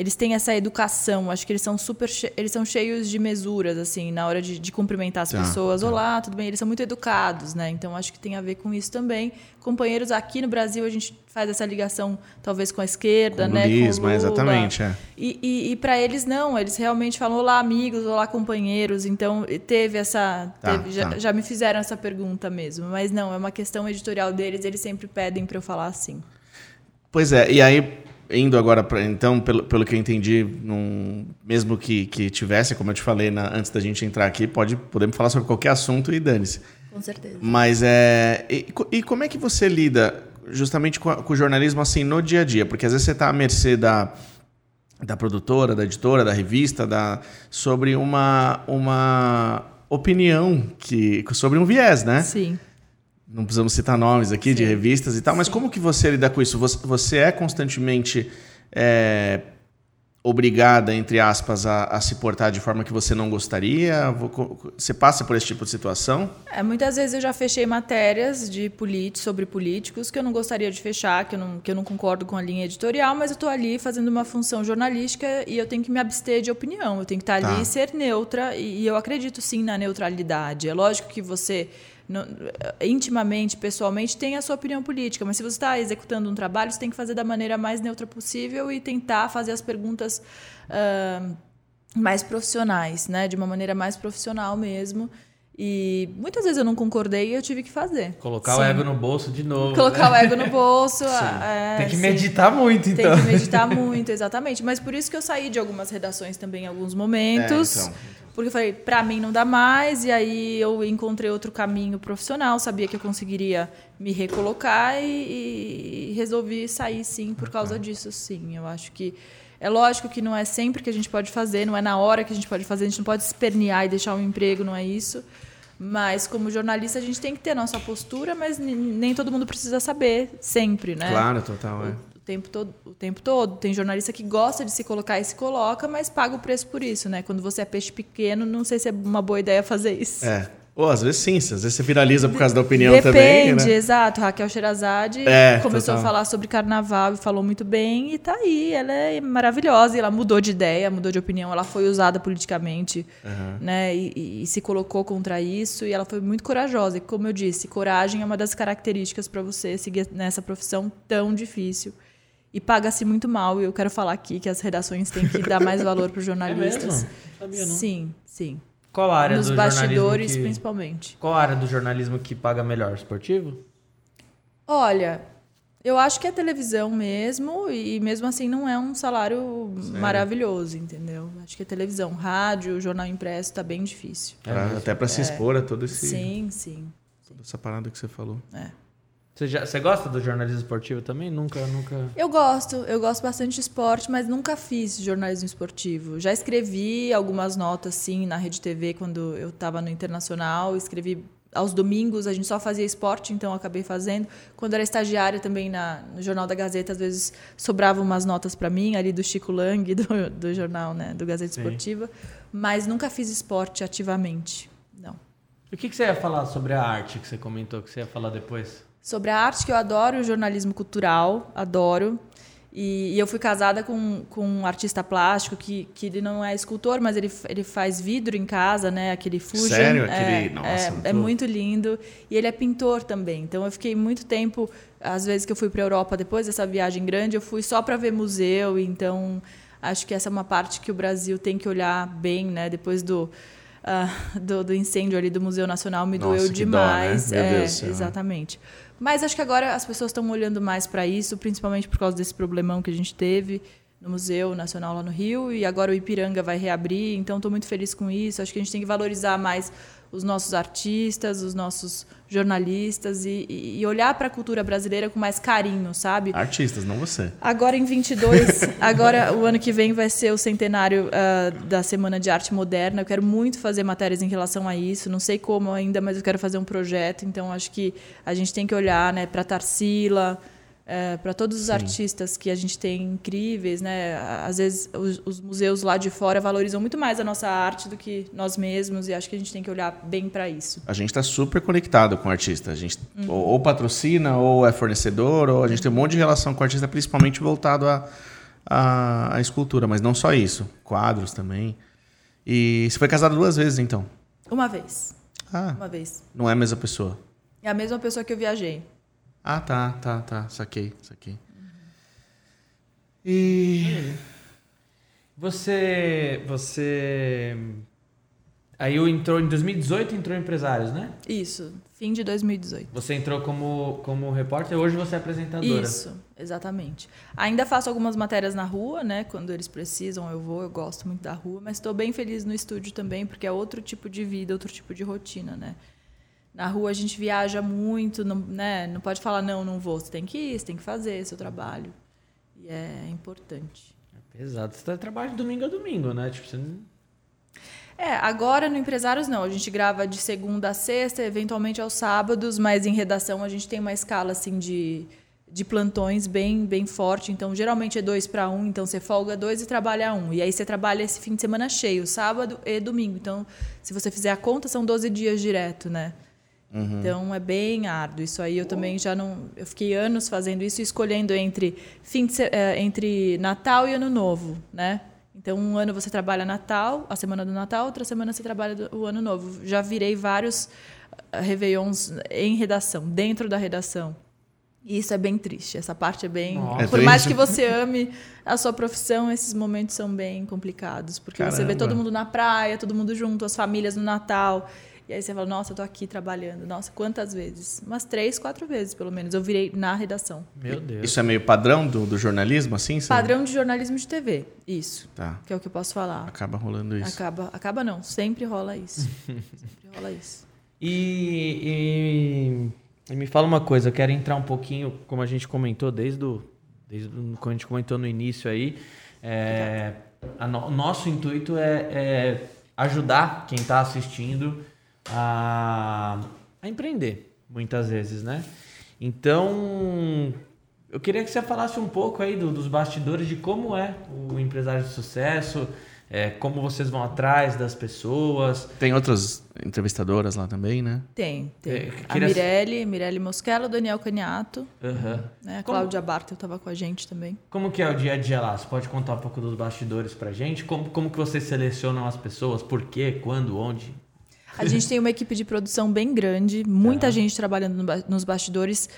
Eles têm essa educação, acho que eles são super, che- eles são cheios de mesuras, assim, na hora de, de cumprimentar as Tá, pessoas. tá. Olá, tudo bem? Eles são muito educados, né? Então acho que tem a ver com isso também. Companheiros aqui no Brasil, a gente faz essa ligação, talvez com a esquerda, Com né? Com o Lula. exatamente, é. E, e, e para eles não, eles realmente falam olá amigos, olá companheiros. Então teve essa, Tá, teve- já, tá. já me fizeram essa pergunta mesmo, mas não é uma questão editorial deles. Eles sempre pedem para eu falar assim. Pois é, e aí, indo agora para. Então, pelo, pelo que eu entendi, num, mesmo que, que tivesse, como eu te falei na- antes da gente entrar aqui, pode, podemos falar sobre qualquer assunto e dane-se. Com certeza. Mas é. E, e como é que você lida justamente com, a- com o jornalismo assim no dia a dia? Porque às vezes você está à mercê da, da produtora, da editora, da revista, da, sobre uma, uma opinião que. sobre um viés, né? Sim. Não precisamos citar nomes aqui de Sim. revistas e tal, mas como que você lida com isso? Você, você é constantemente é, obrigada, entre aspas, a, a se portar de forma que você não gostaria? Você passa por esse tipo de situação? É, muitas vezes eu já fechei matérias de politi sobre políticos que eu não gostaria de fechar, que eu não, que eu não concordo com a linha editorial, mas eu estou ali fazendo uma função jornalística e eu tenho que me abster de opinião. Eu tenho que estar Tá. ali e ser neutra, e, e eu acredito sim na neutralidade. É lógico que você. Não- intimamente, pessoalmente, tem a sua opinião política, mas se você está executando um trabalho, você tem que fazer da maneira mais neutra possível e tentar fazer as perguntas ah, mais profissionais, né? De uma maneira mais profissional mesmo. E muitas vezes eu não concordei e eu tive que fazer. Colocar Sim. o ego no bolso de novo. Colocar né? o ego no bolso. é, Tem que sim. meditar muito, Tem então. que meditar muito, exatamente. Mas por isso que eu saí de algumas redações também em alguns momentos. É, então. Porque eu falei, pra mim não dá mais. E aí eu encontrei outro caminho profissional, sabia que eu conseguiria me recolocar e, e resolvi sair sim por causa disso, sim. Eu acho que. É lógico que não é sempre que a gente pode fazer, não é na hora que a gente pode fazer, a gente não pode espernear e deixar um emprego, não é isso. Mas como jornalista a gente tem que ter nossa postura, mas nem todo mundo precisa saber sempre, né? Claro, total, é. O tempo todo, o tempo todo. Tem jornalista que gosta de se colocar e se coloca, mas paga o preço por isso, né? Quando você é peixe pequeno, não sei se é uma boa ideia fazer isso. É. Ou às vezes sim, às vezes você viraliza por causa da opinião Depende, também. Né? exato. Raquel Sherazade É, começou total. a falar sobre carnaval e falou muito bem, e tá aí. Ela é maravilhosa, e ela mudou de ideia, mudou de opinião, ela foi usada politicamente, né? E, e- e se colocou contra isso, e ela foi muito corajosa. E como eu disse, coragem é uma das características para você seguir nessa profissão tão difícil. E paga-se muito mal, e eu quero falar aqui que as redações têm que dar mais valor para os jornalistas. É mesmo? Não sabia, não. Sim, sim. Qual área Nos do bastidores, jornalismo que... principalmente. Qual área do jornalismo que paga melhor? Esportivo? Olha, eu acho que é televisão mesmo, e mesmo assim não é um salário maravilhoso, entendeu? Acho que é televisão, rádio, jornal impresso tá bem difícil. Pra- até para se expor a todo esse, Sim, sim. toda essa parada que você falou. Você, já, você gosta do jornalismo esportivo também? Nunca, nunca... Eu gosto, eu gosto bastante de esporte, mas nunca fiz jornalismo esportivo. Já escrevi algumas notas, sim, na Rede TV quando eu estava no Internacional. Escrevi aos domingos, a gente só fazia esporte, então eu acabei fazendo. Quando era estagiária também na, no Jornal da Gazeta, às vezes sobravam umas notas para mim, ali do Chico Lang, do, do jornal, né, do Gazeta Sim. Esportiva. Mas nunca fiz esporte ativamente, não. E o que, que você ia falar sobre a arte que você comentou, que você ia falar depois? Sobre a arte, que eu adoro o jornalismo cultural, adoro. E, e eu fui casada com, com um artista plástico que, que ele não é escultor, mas ele, ele faz vidro em casa, né? Aquele Fusion. Sério? É, Aquele- nossa, é, muito é muito lindo. E ele é pintor também. Então eu fiquei muito tempo, às vezes que eu fui para a Europa depois dessa viagem grande, eu fui só para ver museu. Então acho que essa é uma parte que o Brasil tem que olhar bem, né? Depois do. ah, do, do incêndio ali do Museu Nacional me Nossa, doeu que dó, né? demais. É, Deus céu. Mas acho que agora as pessoas estão olhando mais para isso, principalmente por causa desse problemão que a gente teve no Museu Nacional lá no Rio e agora o Ipiranga vai reabrir, então estou muito feliz com isso. Acho que a gente tem que valorizar mais os nossos artistas, os nossos jornalistas e, e- olhar para a cultura brasileira com mais carinho, sabe? Artistas, não você. Agora em 22, agora o ano que vem vai ser o centenário ah, da Semana de Arte Moderna. Eu quero muito fazer matérias em relação a isso. Não sei como ainda, mas eu quero fazer um projeto. Então acho que a gente tem que olhar, né, para Tarsila, para todos os artistas que a gente tem incríveis, né? Às vezes os, os museus lá de fora valorizam muito mais a nossa arte do que nós mesmos e acho que a gente tem que olhar bem para isso. A gente está super conectado com o artista. A gente Uhum. ou, ou patrocina, ou é fornecedor, ou a gente tem um monte de relação com o artista, principalmente voltado à à à escultura, mas não só isso. Quadros também. E você foi casado duas vezes, então? Uma vez, Ah, uma vez. não é a mesma pessoa. É a mesma pessoa que eu viajei. Ah, tá, tá, tá. Saquei, saquei. E. Você. Você. Aí eu entrou em 2018 entrou em empresários, né? Isso, fim de 2018. Você entrou como, como repórter, hoje você é apresentadora. Isso, exatamente. Ainda faço algumas matérias na rua, né? Quando eles precisam, eu vou, eu gosto muito da rua, mas estou bem feliz no estúdio também, porque é outro tipo de vida, outro tipo de rotina, né? Na rua a gente viaja muito, não, né? não pode falar não, não vou. Você tem que ir, você tem que fazer seu trabalho. E é importante. É pesado. Você tá trabalhando domingo a domingo, né? Tipo, você não... É, agora no Empresários não. A gente grava de segunda a sexta, eventualmente aos sábados, mas em redação a gente tem uma escala assim de, de plantões bem, bem forte. Então, geralmente é dois para um, então você folga dois e trabalha um. E aí você trabalha esse fim de semana cheio, sábado e domingo. Então, se você fizer a conta, são 12 dias direto, né? Então é bem árduo. Isso aí eu também já não. Eu fiquei anos fazendo isso, escolhendo entre fim de eh, entre Natal e Ano Novo, né? Então um ano você trabalha Natal, a semana do Natal, outra semana você trabalha o Ano Novo. Já virei vários ah, réveillons em redação, dentro da redação. E isso é bem triste. Essa parte é bem. Nossa. É Por mais triste. que você ame a sua profissão, esses momentos são bem complicados. Porque você vê Caramba. todo mundo na praia, todo mundo junto, as famílias no Natal. E aí você fala, nossa, eu tô aqui trabalhando. Nossa, quantas vezes? Umas três, quatro vezes, pelo menos. Eu virei na redação. Meu Deus. Isso é meio padrão do, do jornalismo, assim? Padrão de jornalismo de TV. Isso. Tá. Que é o que eu posso falar. Acaba rolando isso. Acaba, acaba não. Sempre rola isso. sempre rola isso. E, e- e me fala uma coisa, eu quero entrar um pouquinho, como a gente comentou desde o, desde o, quando a gente comentou no início aí, é, a no- o nosso intuito é, é ajudar quem está assistindo a, a empreender, muitas vezes, né? Então, eu queria que você falasse um pouco aí do- dos bastidores de como é o empresário de sucesso, é, como vocês vão atrás das pessoas, Tem outras entrevistadoras lá também, né? Tem, tem. É, A queria- Mirelle, Mirelle Moschello, Daniel Caniato, Aham. né? A Como- Cláudia Bartel estava com a gente também. Como que é o dia a dia lá? Você pode contar um pouco dos bastidores pra gente? Como, como que vocês selecionam as pessoas? Por quê? Quando? Onde? A gente tem uma equipe de produção bem grande, muita gente trabalhando no nos bastidores,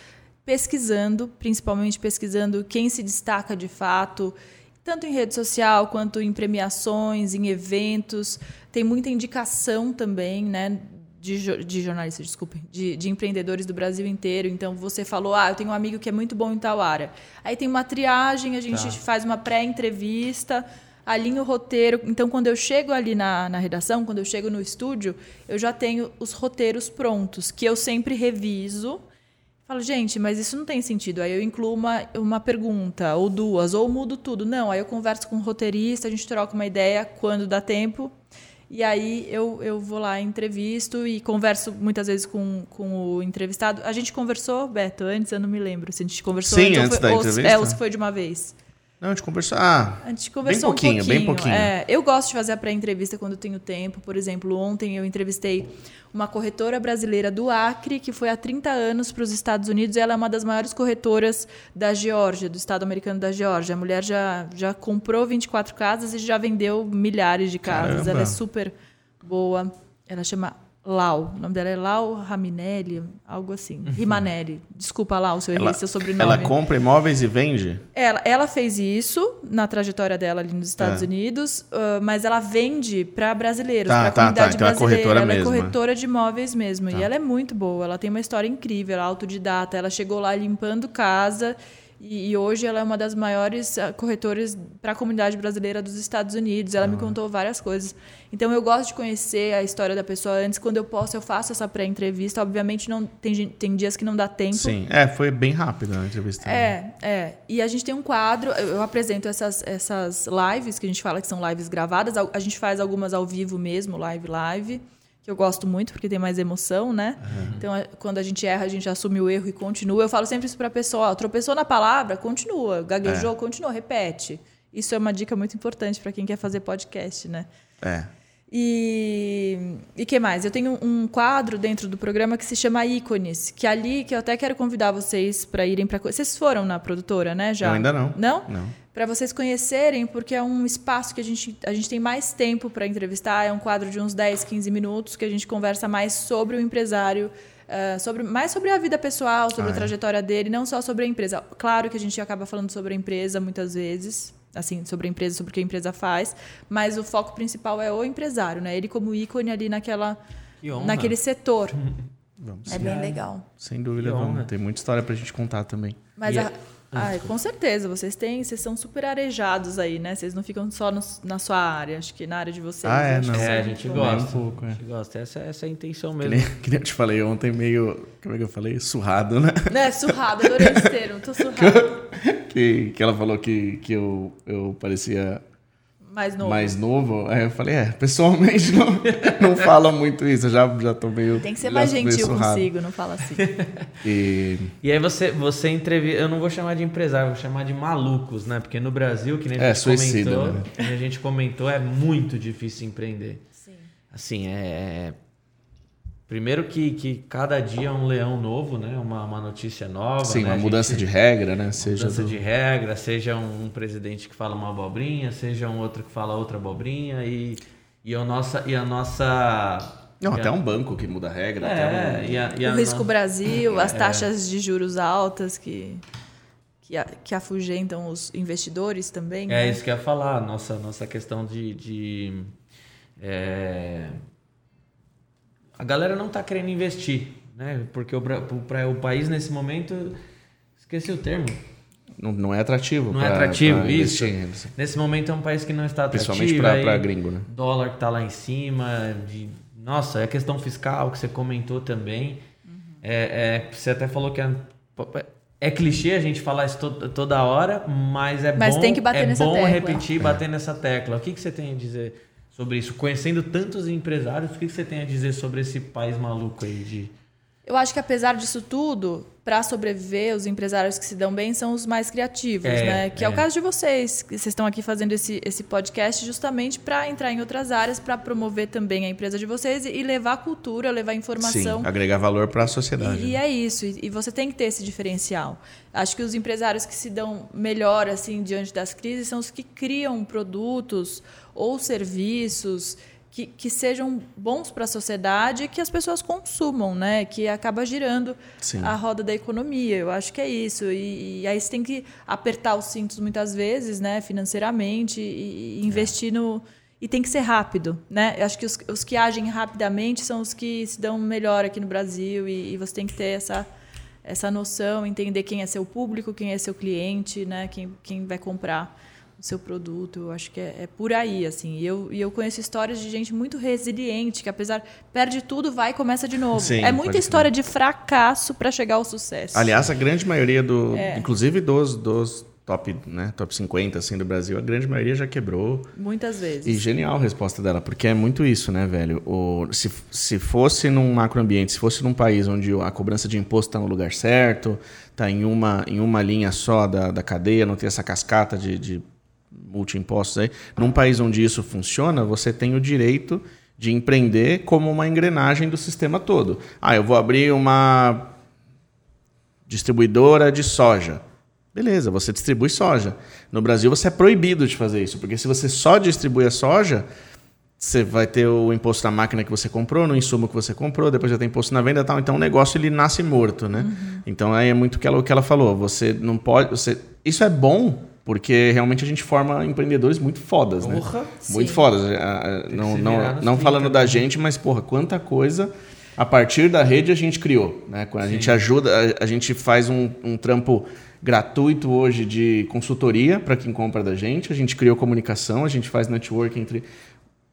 pesquisando, principalmente pesquisando quem se destaca de fato, tanto em rede social quanto em premiações, em eventos. Tem muita indicação também, né? De, de jornalistas, desculpem, de, de empreendedores do Brasil inteiro. Então, você falou, ah, eu tenho um amigo que é muito bom em tal área. Aí tem uma triagem, a gente Tá. faz uma pré-entrevista, alinho o roteiro. Então, quando eu chego ali na, na redação, quando eu chego no estúdio, eu já tenho os roteiros prontos, que eu sempre reviso. Falo, gente, mas isso não tem sentido. Aí eu incluo uma, uma pergunta, ou duas, ou mudo tudo. Não, aí eu converso com o roteirista, a gente troca uma ideia quando dá tempo. E aí eu, eu vou lá, entrevisto e converso muitas vezes com, com o entrevistado. A gente conversou, Beto, antes, eu não me lembro. Se a gente conversou Sim, antes, ou antes foi, da ou entrevista. é, ou se foi de uma vez. Não, a gente conversou. Ah, A gente conversou pouquinho, um bem pouquinho. pouquinho. É, eu gosto de fazer a pré-entrevista quando tenho tempo. Por exemplo, ontem eu entrevistei uma corretora brasileira do Acre, que foi há 30 anos para os Estados Unidos. Ela é uma das maiores corretoras da Geórgia, do estado americano da Geórgia. A mulher já, já comprou 24 casas e já vendeu milhares de casas. Caramba. Ela é super boa. Ela chama Lau. O nome dela é Lau Raminelli, algo assim. Rimanelli. Desculpa, Lau, se eu errei ela, seu sobrenome. ela compra imóveis e vende? Ela, ela fez isso na trajetória dela ali nos Estados É. Unidos, ah, mas ela vende para brasileiros, Tá, para a tá, comunidade tá. Então é brasileira. corretora ela mesmo, é é. corretora de imóveis mesmo. Tá. E ela é muito boa. Ela tem uma história incrível, ela é autodidata. Ela chegou lá limpando casa e, e hoje ela é uma das maiores ah, corretoras para a comunidade brasileira dos Estados Unidos. Ela me contou várias coisas. Então eu gosto de conhecer a história da pessoa antes. Quando eu posso, eu faço essa pré-entrevista. Obviamente não tem, tem dias que não dá tempo. Sim. É, foi bem rápido a entrevista. É, é. E a gente tem um quadro, eu eu apresento essas, essas lives, que a gente fala que são lives gravadas. Al- A gente faz algumas ao vivo mesmo, live, live, que eu gosto muito, porque tem mais emoção, né? Então, a- quando a gente erra, a gente assume o erro e continua. Eu falo sempre isso pra pessoa, ó, tropeçou na palavra, continua. Gaguejou, continua, repete. Isso é uma dica muito importante para quem quer fazer podcast, né? É. E e que mais? Eu tenho um quadro dentro do programa que se chama Ícones, que ali que eu até quero convidar vocês para irem para vocês foram na produtora, né? Já? Eu ainda não. Não? Não. Para vocês conhecerem, porque é um espaço que a gente, a gente tem mais tempo para entrevistar. É um quadro de uns 10, 15 minutos que a gente conversa mais sobre o empresário, eh, sobre, mais sobre a vida pessoal, sobre Ah, a é. trajetória dele, não só sobre a empresa. Claro que a gente acaba falando sobre a empresa muitas vezes, assim, sobre a empresa, sobre o que a empresa faz, mas o foco principal é o empresário, né? Ele como ícone ali naquela, naquele setor. Vamos É sim. bem legal. Sem dúvida, vamos. Tem muita história pra gente contar também. Mas E a- é- ai, com certeza, vocês têm, vocês são super arejados aí, né? Vocês não ficam só no- na sua área, acho que na área de vocês. Ah, é, não. que É, a gente gosta. Um pouco, a é. gente gosta. Essa, essa é a intenção Que mesmo. nem, que nem eu te falei ontem, meio. Como é que eu falei? Surrado, né? Né, surrado, adorei esse termo, tô surrado. Que, que ela falou que, que eu, eu parecia Mais novo. mais novo. Aí eu falei, é, pessoalmente não, não fala muito isso. Eu já, já tô meio. Tem que ser mais gentil consigo, não fala assim. E. E aí você, você entrevista. Eu não vou chamar de empresário, vou chamar de malucos, né? Porque no Brasil, que nem a É, gente suicida, comentou, né? que nem a gente comentou, é muito difícil empreender. Sim. Assim, é. É- Primeiro que, que cada dia é um leão novo, né? Uma, uma notícia nova. Sim, né? uma mudança gente- de regra, né? Seja mudança do- de regra, seja um presidente que fala uma abobrinha, seja um outro que fala outra abobrinha e, e, a, nossa, e a nossa. Não, e até a- um banco que muda a regra. É, até um... e a, e a o risco no- Brasil, É. as taxas de juros altas que, que, a- que afugentam os investidores também. É né? isso que eu ia falar, nossa, nossa questão de. de é, A galera não tá querendo investir, né? Porque o, pra- o país nesse momento. Esqueci o termo. Não, não é atrativo. Não é pra- atrativo, pra isso. investir. Nesse momento é um país que não está atrativo. Principalmente pra, aí pra gringo, né? Dólar que tá lá em cima. De, nossa, é a questão fiscal que você comentou também. É, é, você até falou que é, é clichê a gente falar isso to- toda hora, mas é Mas bom, tem que bater é nessa bom tecla. repetir e bater nessa tecla. O que, que você tem a dizer sobre isso? Conhecendo tantos empresários, o que, você tem a dizer sobre esse país maluco aí de... Eu acho que apesar disso tudo, para sobreviver, os empresários que se dão bem são os mais criativos, É, né? Que é. é. o caso de vocês, que vocês estão aqui fazendo esse, esse podcast justamente para entrar em outras áreas, para promover também a empresa de vocês e, e levar cultura, levar informação. Sim, agregar valor para a sociedade. E, e né? é isso, e, e você tem que ter esse diferencial. Acho que os empresários que se dão melhor assim diante das crises são os que criam produtos ou serviços que, que sejam bons para a sociedade e que as pessoas consumam, né? Que acaba girando Sim. a roda da economia. Eu acho que é isso. E, e aí você tem que apertar os cintos muitas vezes, né? Financeiramente e, e investir no e tem que ser rápido, né? Eu acho que os, os que agem rapidamente são os que se dão melhor aqui no Brasil e, e você tem que ter essa essa noção, entender quem é seu público, quem é seu cliente, né? Quem, quem vai comprar o seu produto. Eu acho que é, é por aí, assim. E eu, e eu conheço histórias de gente muito resiliente, que apesar perde tudo, vai e começa de novo. Sim, é muita história de fracasso para chegar ao sucesso. Aliás, a grande maioria do. É. Inclusive dos, dos top, né, top 50 assim, do Brasil, a grande maioria já quebrou. Muitas vezes. E genial a resposta dela, porque é muito isso, né, velho? O, se, se fosse num macroambiente, se fosse num país onde a cobrança de imposto está no lugar certo, tá em uma, em uma linha só da, da cadeia, não tem essa cascata de, de multi-impostos aí, num país onde isso funciona, você tem o direito de empreender como uma engrenagem do sistema todo. Ah, eu vou abrir uma distribuidora de soja. Beleza, você distribui soja. No Brasil você é proibido de fazer isso, porque se você só distribui a soja, você vai ter o imposto na máquina que você comprou, no insumo que você comprou, depois já tem imposto na venda e tal. Então o negócio ele nasce morto, né? Então aí é muito o que ela, o que ela falou. Você não pode. Você, isso é bom, porque realmente a gente forma empreendedores muito fodas, né? Porra! Muito Sim. fodas. Ah, ah, que Não, não, não 30 falando da também. gente, mas, porra, quanta coisa a partir da rede a gente criou. Né? A gente ajuda, a, a gente faz um, um trampo gratuito hoje de consultoria para quem compra da gente. A gente criou comunicação, a gente faz network entre.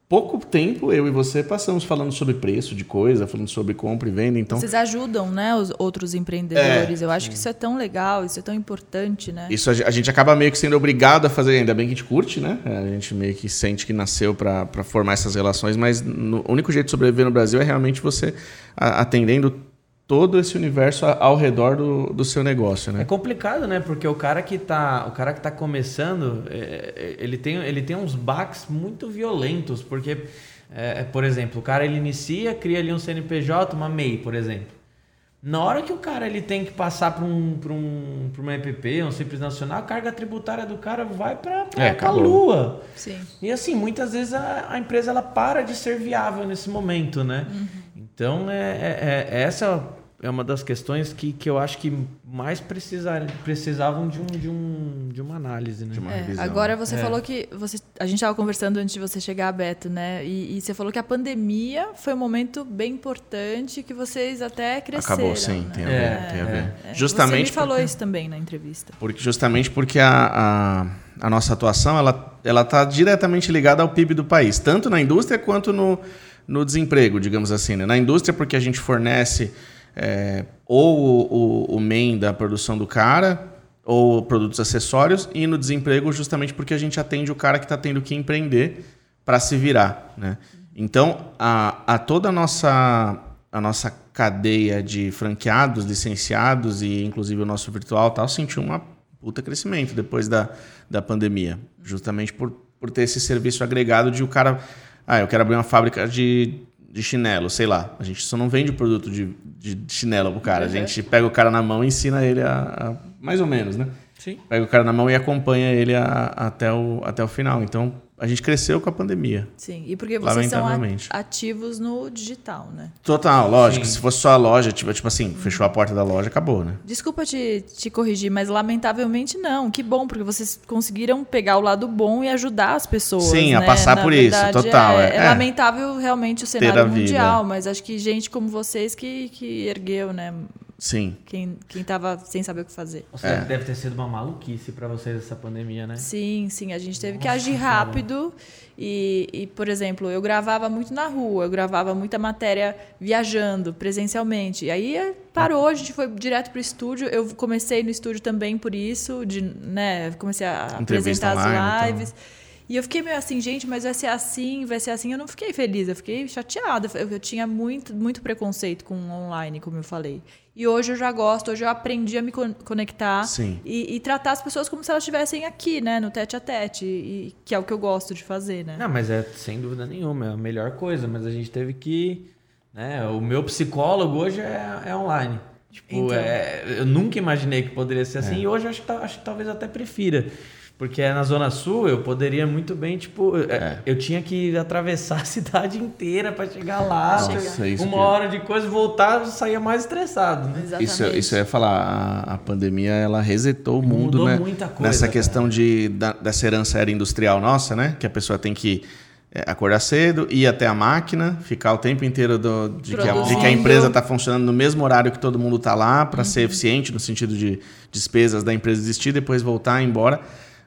Pouco tempo, eu e você passamos falando sobre preço de coisa, falando sobre compra e venda. Então, Vocês ajudam, né, os outros empreendedores. Eu acho que isso é tão legal, isso é tão importante, né? Isso a ge- a gente acaba meio que sendo obrigado a fazer, ainda bem que a gente curte, né? A gente meio que sente que nasceu para formar essas relações, mas no- o único jeito de sobreviver no Brasil é realmente você atendendo todo esse universo ao redor do, do seu negócio, É né? complicado, né? Porque o cara que tá, o cara que tá começando, é, é, ele, tem, ele tem uns baques muito violentos, porque, é, por exemplo, o cara ele inicia, cria ali um CNPJ, uma MEI, por exemplo. Na hora que o cara ele tem que passar para um, pra um, pra uma EPP, um Simples Nacional, a carga tributária do cara vai para É, a lua. Sim. E assim, muitas vezes a, a empresa ela para de ser viável nesse momento, né? Então, é, é- é- essa é uma das questões que, que eu acho que mais precisar, precisavam de, um, de, um, de uma análise, né? De uma É, revisão. agora você É. falou que você, a gente estava conversando antes de você chegar, Beto, né? E, e você falou que a pandemia foi um momento bem importante que vocês até cresceram. Acabou, sim, né? tem a ver. É, tem a ver. É, Justamente você me falou porque- isso também na entrevista. Porque, justamente porque a, a, a nossa atuação ela ela está diretamente ligada ao PIB do país, tanto na indústria quanto no, no desemprego, digamos assim. né? Na indústria, porque a gente fornece é, ou o, o main da produção do cara, ou produtos acessórios, e no desemprego, justamente porque a gente atende o cara que está tendo que empreender para se virar. Né? Então, a, a toda a nossa, a nossa cadeia de franqueados, licenciados e inclusive o nosso virtual tal, sentiu uma puta crescimento depois da, da pandemia. Justamente por, por ter esse serviço agregado de o cara. Ah, eu quero abrir uma fábrica de, de chinelo, sei lá. A gente só não vende produto de, de chinelo pro cara. A gente pega o cara na mão e ensina ele a. a- mais ou menos, né? Sim. Pega o cara na mão e acompanha ele a- até, o, até o final. Então, a gente cresceu com a pandemia. Sim, e porque vocês são a- ativos no digital, né? Total, lógico. Sim. Se fosse só a loja, tipo, tipo assim, fechou a porta da loja, acabou, né? Desculpa te, te corrigir, mas lamentavelmente não. Que bom, porque vocês conseguiram pegar o lado bom e ajudar as pessoas. Sim, a né? passar Na por isso, verdade, total, É, é. é É. lamentável realmente o cenário a vida. mundial, mas acho que gente como vocês que, que ergueu, né? Sim. Quem, quem tava sem saber o que fazer. É. Deve ter sido uma maluquice pra vocês essa pandemia, né? Sim, sim, a gente teve que Nossa, agir cara. rápido e, e, por exemplo, eu gravava muito na rua, eu gravava muita matéria viajando presencialmente. E aí eh, parou, a gente foi direto pro estúdio. Eu comecei no estúdio também por isso, de, né, comecei a Entrevista apresentar online, as então. lives. E eu fiquei meio assim, gente, mas vai ser assim, vai ser assim. Eu não fiquei feliz, eu fiquei chateada. Eu, eu tinha muito, muito preconceito com o online, como eu falei. E hoje eu já gosto, hoje eu aprendi a me con- conectar Sim. e, e tratar as pessoas como se elas estivessem aqui, né, no tete a tete, e, que é o que eu gosto de fazer, né? Não, mas é sem dúvida nenhuma, é a melhor coisa, mas a gente teve que. Né, o meu psicólogo hoje é, é online. Tipo, Então. é, eu nunca imaginei que poderia ser assim, É. e hoje eu acho que, ta- acho que talvez até prefira. Porque na Zona Sul eu poderia muito bem, tipo, é, eu tinha que atravessar a cidade inteira para chegar lá. Nossa, isso uma que- hora de coisa, voltar, eu saía mais estressado, né? Exatamente. Isso, isso eu ia falar, a, a pandemia ela resetou o mundo Mudou né? muita coisa, nessa cara. questão de, da, dessa herança era industrial nossa, né? Que a pessoa tem que é, acordar cedo, ir até a máquina, ficar o tempo inteiro do- de, que a, de que a empresa está funcionando no mesmo horário que todo mundo está lá, para Uhum. ser eficiente no sentido de despesas da empresa existir, depois voltar embora.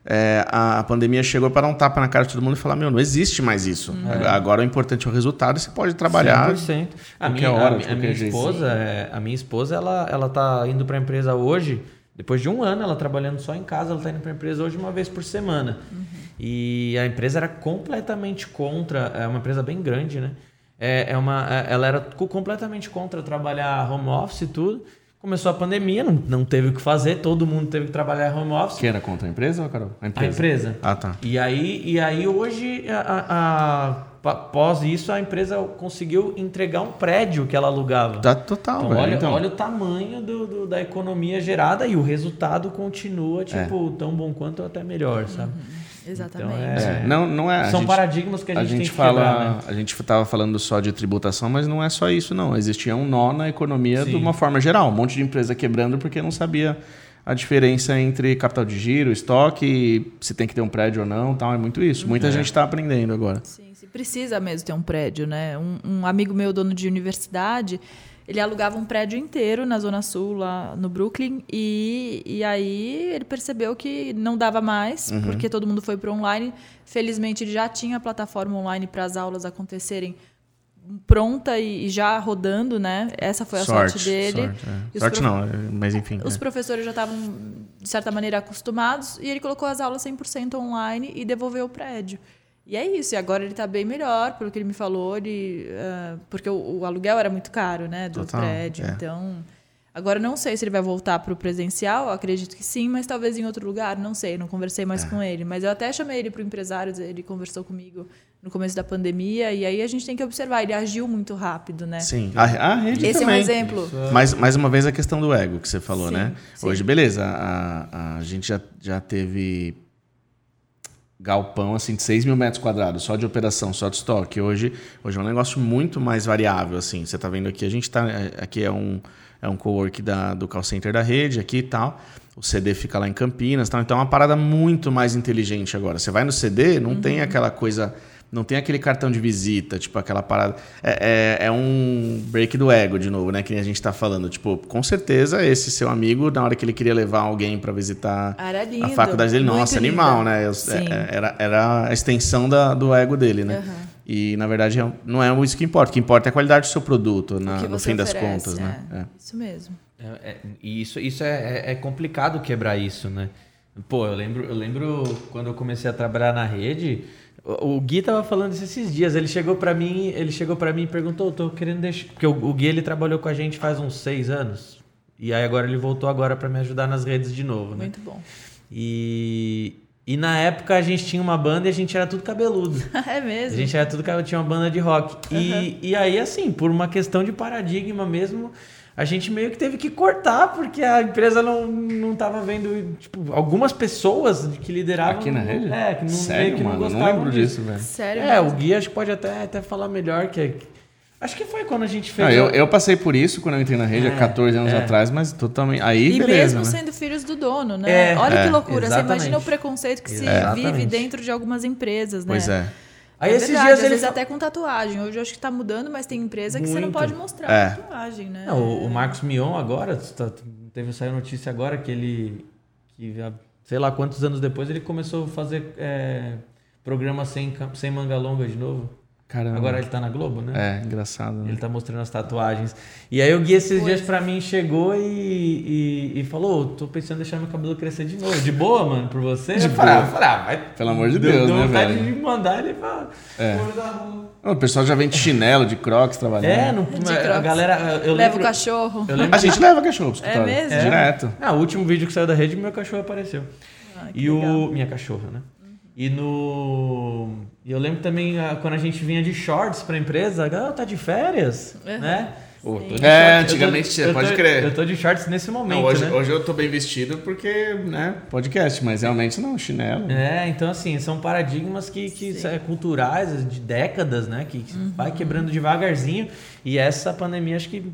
É, a, a pandemia chegou para dar um tapa na cara de todo mundo e falar: Meu, não existe mais isso. Agora o importante é o resultado e você pode trabalhar 100%. A minha, a hora, de a minha esposa, é, a minha esposa, ela, ela tá indo para a empresa hoje, depois de um ano ela trabalhando só em casa, ela tá indo para a empresa hoje uma vez por semana. E a empresa era completamente contra, é uma empresa bem grande, né? É, é uma, é- ela era co- completamente contra trabalhar home office e tudo. Começou a pandemia, não, não teve o que fazer, todo mundo teve que trabalhar home office. Quem era contra a empresa, Carol? A A empresa. Ah, tá. E aí, e aí hoje, a, a- após isso, a empresa conseguiu entregar um prédio que ela alugava. Tá total, Então, velho. olha, então, olha o tamanho do, do- da economia gerada e o resultado continua, tipo, tão bom quanto ou até melhor, sabe? Exatamente. Então, É, não, não é. São gente- paradigmas que a a gente, tem gente que fala, quebrar, né? a gente estava falando só de tributação, mas não é só isso, não. Existia um nó na economia de Sim. uma forma geral. Um monte de empresa quebrando porque não sabia a diferença entre capital de giro, estoque, se tem que ter um prédio ou não, tal. É muito isso. Muita gente está aprendendo agora. Sim, sim, precisa mesmo ter um prédio, né? Um, um amigo meu, dono de universidade, ele alugava um prédio inteiro na Zona Sul, lá no Brooklyn, e, e aí ele percebeu que não dava mais, Uhum. porque todo mundo foi para online. Felizmente, ele já tinha a plataforma online para as aulas acontecerem pronta e, já rodando, né? Essa foi a sorte, dele. Sorte, é. Sorte prof- não, é- mas enfim. Os é. professores já estavam, de certa maneira, acostumados e ele colocou as aulas 100% online e devolveu o prédio. E é isso, e agora ele está bem melhor, pelo que ele me falou, ele, ah, porque o, o aluguel era muito caro, né, do Total, prédio. é. Então, agora eu não sei se ele vai voltar para o presencial, acredito que sim, mas talvez em outro lugar, não sei, não conversei É. mais com ele. Mas eu até chamei ele para o empresário, ele conversou comigo no começo da pandemia, e aí a gente tem que observar, ele agiu muito rápido, né? Sim. A, a rede Esse também. é um exemplo. Mais, mais uma vez a questão do ego que você falou, Sim, né? sim. Hoje, beleza, a, a gente já, já teve galpão assim de 6 mil metros quadrados, só de operação, só de estoque. Hoje, hoje é um negócio muito mais variável, assim. Você está vendo aqui, a gente tá. Aqui é um, é um co-work da, do call center da rede aqui e tal. O CD fica lá em Campinas, tal. então é uma parada muito mais inteligente agora. Você vai no CD, não tem aquela coisa, não tem aquele cartão de visita, tipo aquela parada. É, é, é um break do ego de novo, né? Que nem a gente tá falando. Tipo, com certeza esse seu amigo, na hora que ele queria levar alguém para visitar Era a lindo, faculdade dele, nossa, linda. animal, né? Eu- Sim. é- Era, era a extensão da- do ego dele, né? Aham. E na verdade é- não é isso que importa. O que importa é a qualidade do seu produto, na- no fim das oferece, contas, né? é. É. Isso mesmo. É, é, e isso, isso é, é- é complicado quebrar isso, né? Pô, eu lembro, eu lembro quando eu comecei a trabalhar na rede, o, Gui tava falando isso esses dias. Ele chegou pra mim, ele chegou para mim e perguntou, tô querendo deixar, porque o, Gui ele trabalhou com a gente faz uns seis anos e aí agora ele voltou agora pra me ajudar nas redes de novo, né? Muito bom. E e na época a gente tinha uma banda e a gente era tudo cabeludo. é A mesmo. gente era tudo tinha uma banda de rock. E, e aí, assim, por uma questão de paradigma mesmo, a gente meio que teve que cortar, porque a empresa não, não tava vendo, tipo, algumas pessoas que lideravam. Aqui na rede? É, que não, Sério, meio que não mano? Não gostavam lembro disso, velho. Sério É, o mesmo. Gui acho que pode até, até falar melhor que. Acho que foi quando a gente fez. Ah, eu, eu passei por isso quando eu entrei na rede É, há 14 anos é. atrás, mas totalmente. Aí, E beleza, mesmo né? sendo filhos do dono, né? É, Olha é, que loucura. Você exatamente. imagina o preconceito que se Exatamente. vive dentro de algumas empresas, né? Pois é. Aí é esses verdade, dias às ele. vezes até com tatuagem. Hoje eu acho que tá mudando, mas tem empresa que você não Muito. pode mostrar É. tatuagem, né? Não, o, o Marcos Mion agora, tá- teve saiu notícia agora que ele, que sei lá quantos anos depois ele começou a fazer é, programa sem, sem manga longa de novo. Caramba. Agora ele tá na Globo, né? É, engraçado. Né? Ele tá mostrando as tatuagens. E aí o Gui esses dias pra mim chegou e, e, e falou, tô pensando em deixar meu cabelo crescer de novo. De boa, mano, por você? De eu falei, boa. ah, falei, ah, vai. Pelo amor de Deu- Deus, deu né, vontade velho? de mandar ele pra... É. O pessoal já vem de chinelo, de crocs trabalhando. É, não, De a galera... Eu Leva o cachorro. eu lembro A gente leva cachorro pro escritório. mesmo? Direto. Ah, o último vídeo que saiu da rede, meu cachorro apareceu. Ah, que e o. legal. Minha cachorra, né? E no. E eu lembro também ah, quando a gente vinha de shorts pra empresa, ah, tá de férias, Uhum. né? De É, shorts. Eu tô- antigamente, eu tô- pode crer. Eu tô de shorts nesse momento, Não, hoje, né? hoje eu tô bem vestido porque, né, podcast, mas realmente não, chinelo. É, então assim, são paradigmas que, que é, culturais de décadas, né? Que, Uhum. vai quebrando devagarzinho. E essa pandemia acho que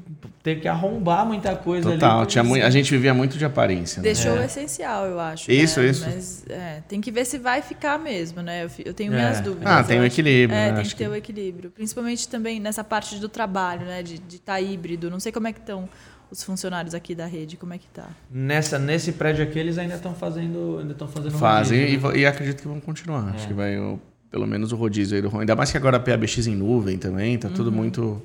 teve que arrombar muita coisa Total, ali. tinha a gente vivia muito de aparência. né? Deixou É. o essencial, eu acho. Isso, né? isso. Mas é, tem que ver se vai ficar mesmo, né? Eu, eu tenho É. minhas dúvidas. Ah, tem eu um equilíbrio, É, né? tem Acho que ter que- o equilíbrio. Principalmente também nessa parte do trabalho, né? De estar híbrido. Não sei como é que estão os funcionários aqui da rede, como é que tá. Nessa, nesse prédio aqui, eles ainda estão fazendo. Ainda estão fazendo Fazem rodízio, e, né? e acredito que vão continuar. É. Acho que vai, o- pelo menos o rodízio aí do Ainda mais que agora a PABX em nuvem também, tá tudo muito,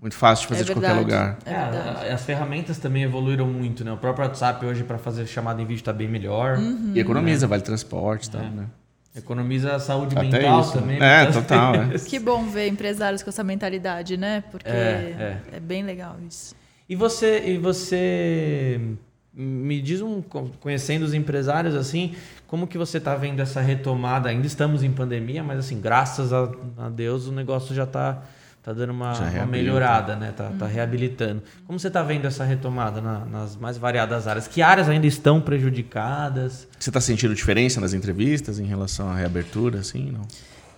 muito fácil de fazer é de qualquer lugar. É. É, as ferramentas também evoluíram muito, né? O próprio WhatsApp hoje para fazer chamada em vídeo tá bem melhor. Uhum. E economiza, vale transporte e tal, É. né? Economiza a saúde Até mental isso. também. É, total, é. Que bom ver empresários com essa mentalidade, né? Porque É, é, bem legal isso. E você, e você me diz um, conhecendo os empresários assim, como que você tá vendo essa retomada? Ainda estamos em pandemia, mas assim, graças a, a Deus o negócio já tá tá dando uma, uma melhorada, né? Tá, tá reabilitando. Como você tá vendo essa retomada na- nas mais variadas áreas? Que áreas ainda estão prejudicadas? Você tá sentindo diferença nas entrevistas em relação à reabertura, assim? Não?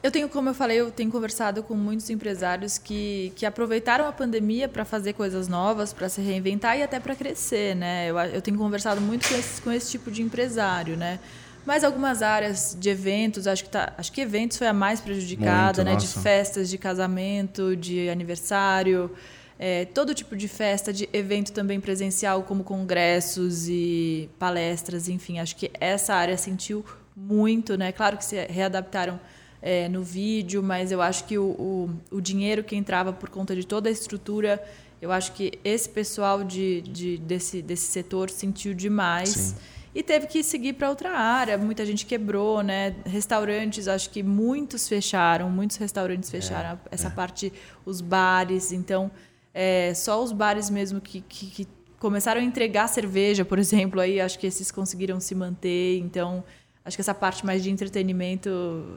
Eu tenho, como eu falei, eu tenho conversado com muitos empresários que, que aproveitaram a pandemia para fazer coisas novas, para se reinventar e até para crescer, né? Eu, eu tenho conversado muito com esse, com esse tipo de empresário, né? Mas algumas áreas de eventos, acho que, tá, acho que eventos foi a mais prejudicada, Muito, né? De nossa. festas de casamento, de aniversário, é, todo tipo de festa, de evento também presencial, como congressos e palestras, enfim. Acho que essa área sentiu muito, né? Claro que se readaptaram é, no vídeo, mas eu acho que o, o, o dinheiro que entrava por conta de toda a estrutura, eu acho que esse pessoal de, de, desse, desse setor sentiu demais. Sim. E teve que seguir para outra área. Muita gente quebrou, né? Restaurantes, acho que muitos fecharam, muitos restaurantes fecharam. Essa parte, os bares. Então, é, só os bares mesmo que, que, que começaram a entregar cerveja, por exemplo, aí acho que esses conseguiram se manter. Então, acho que essa parte mais de entretenimento,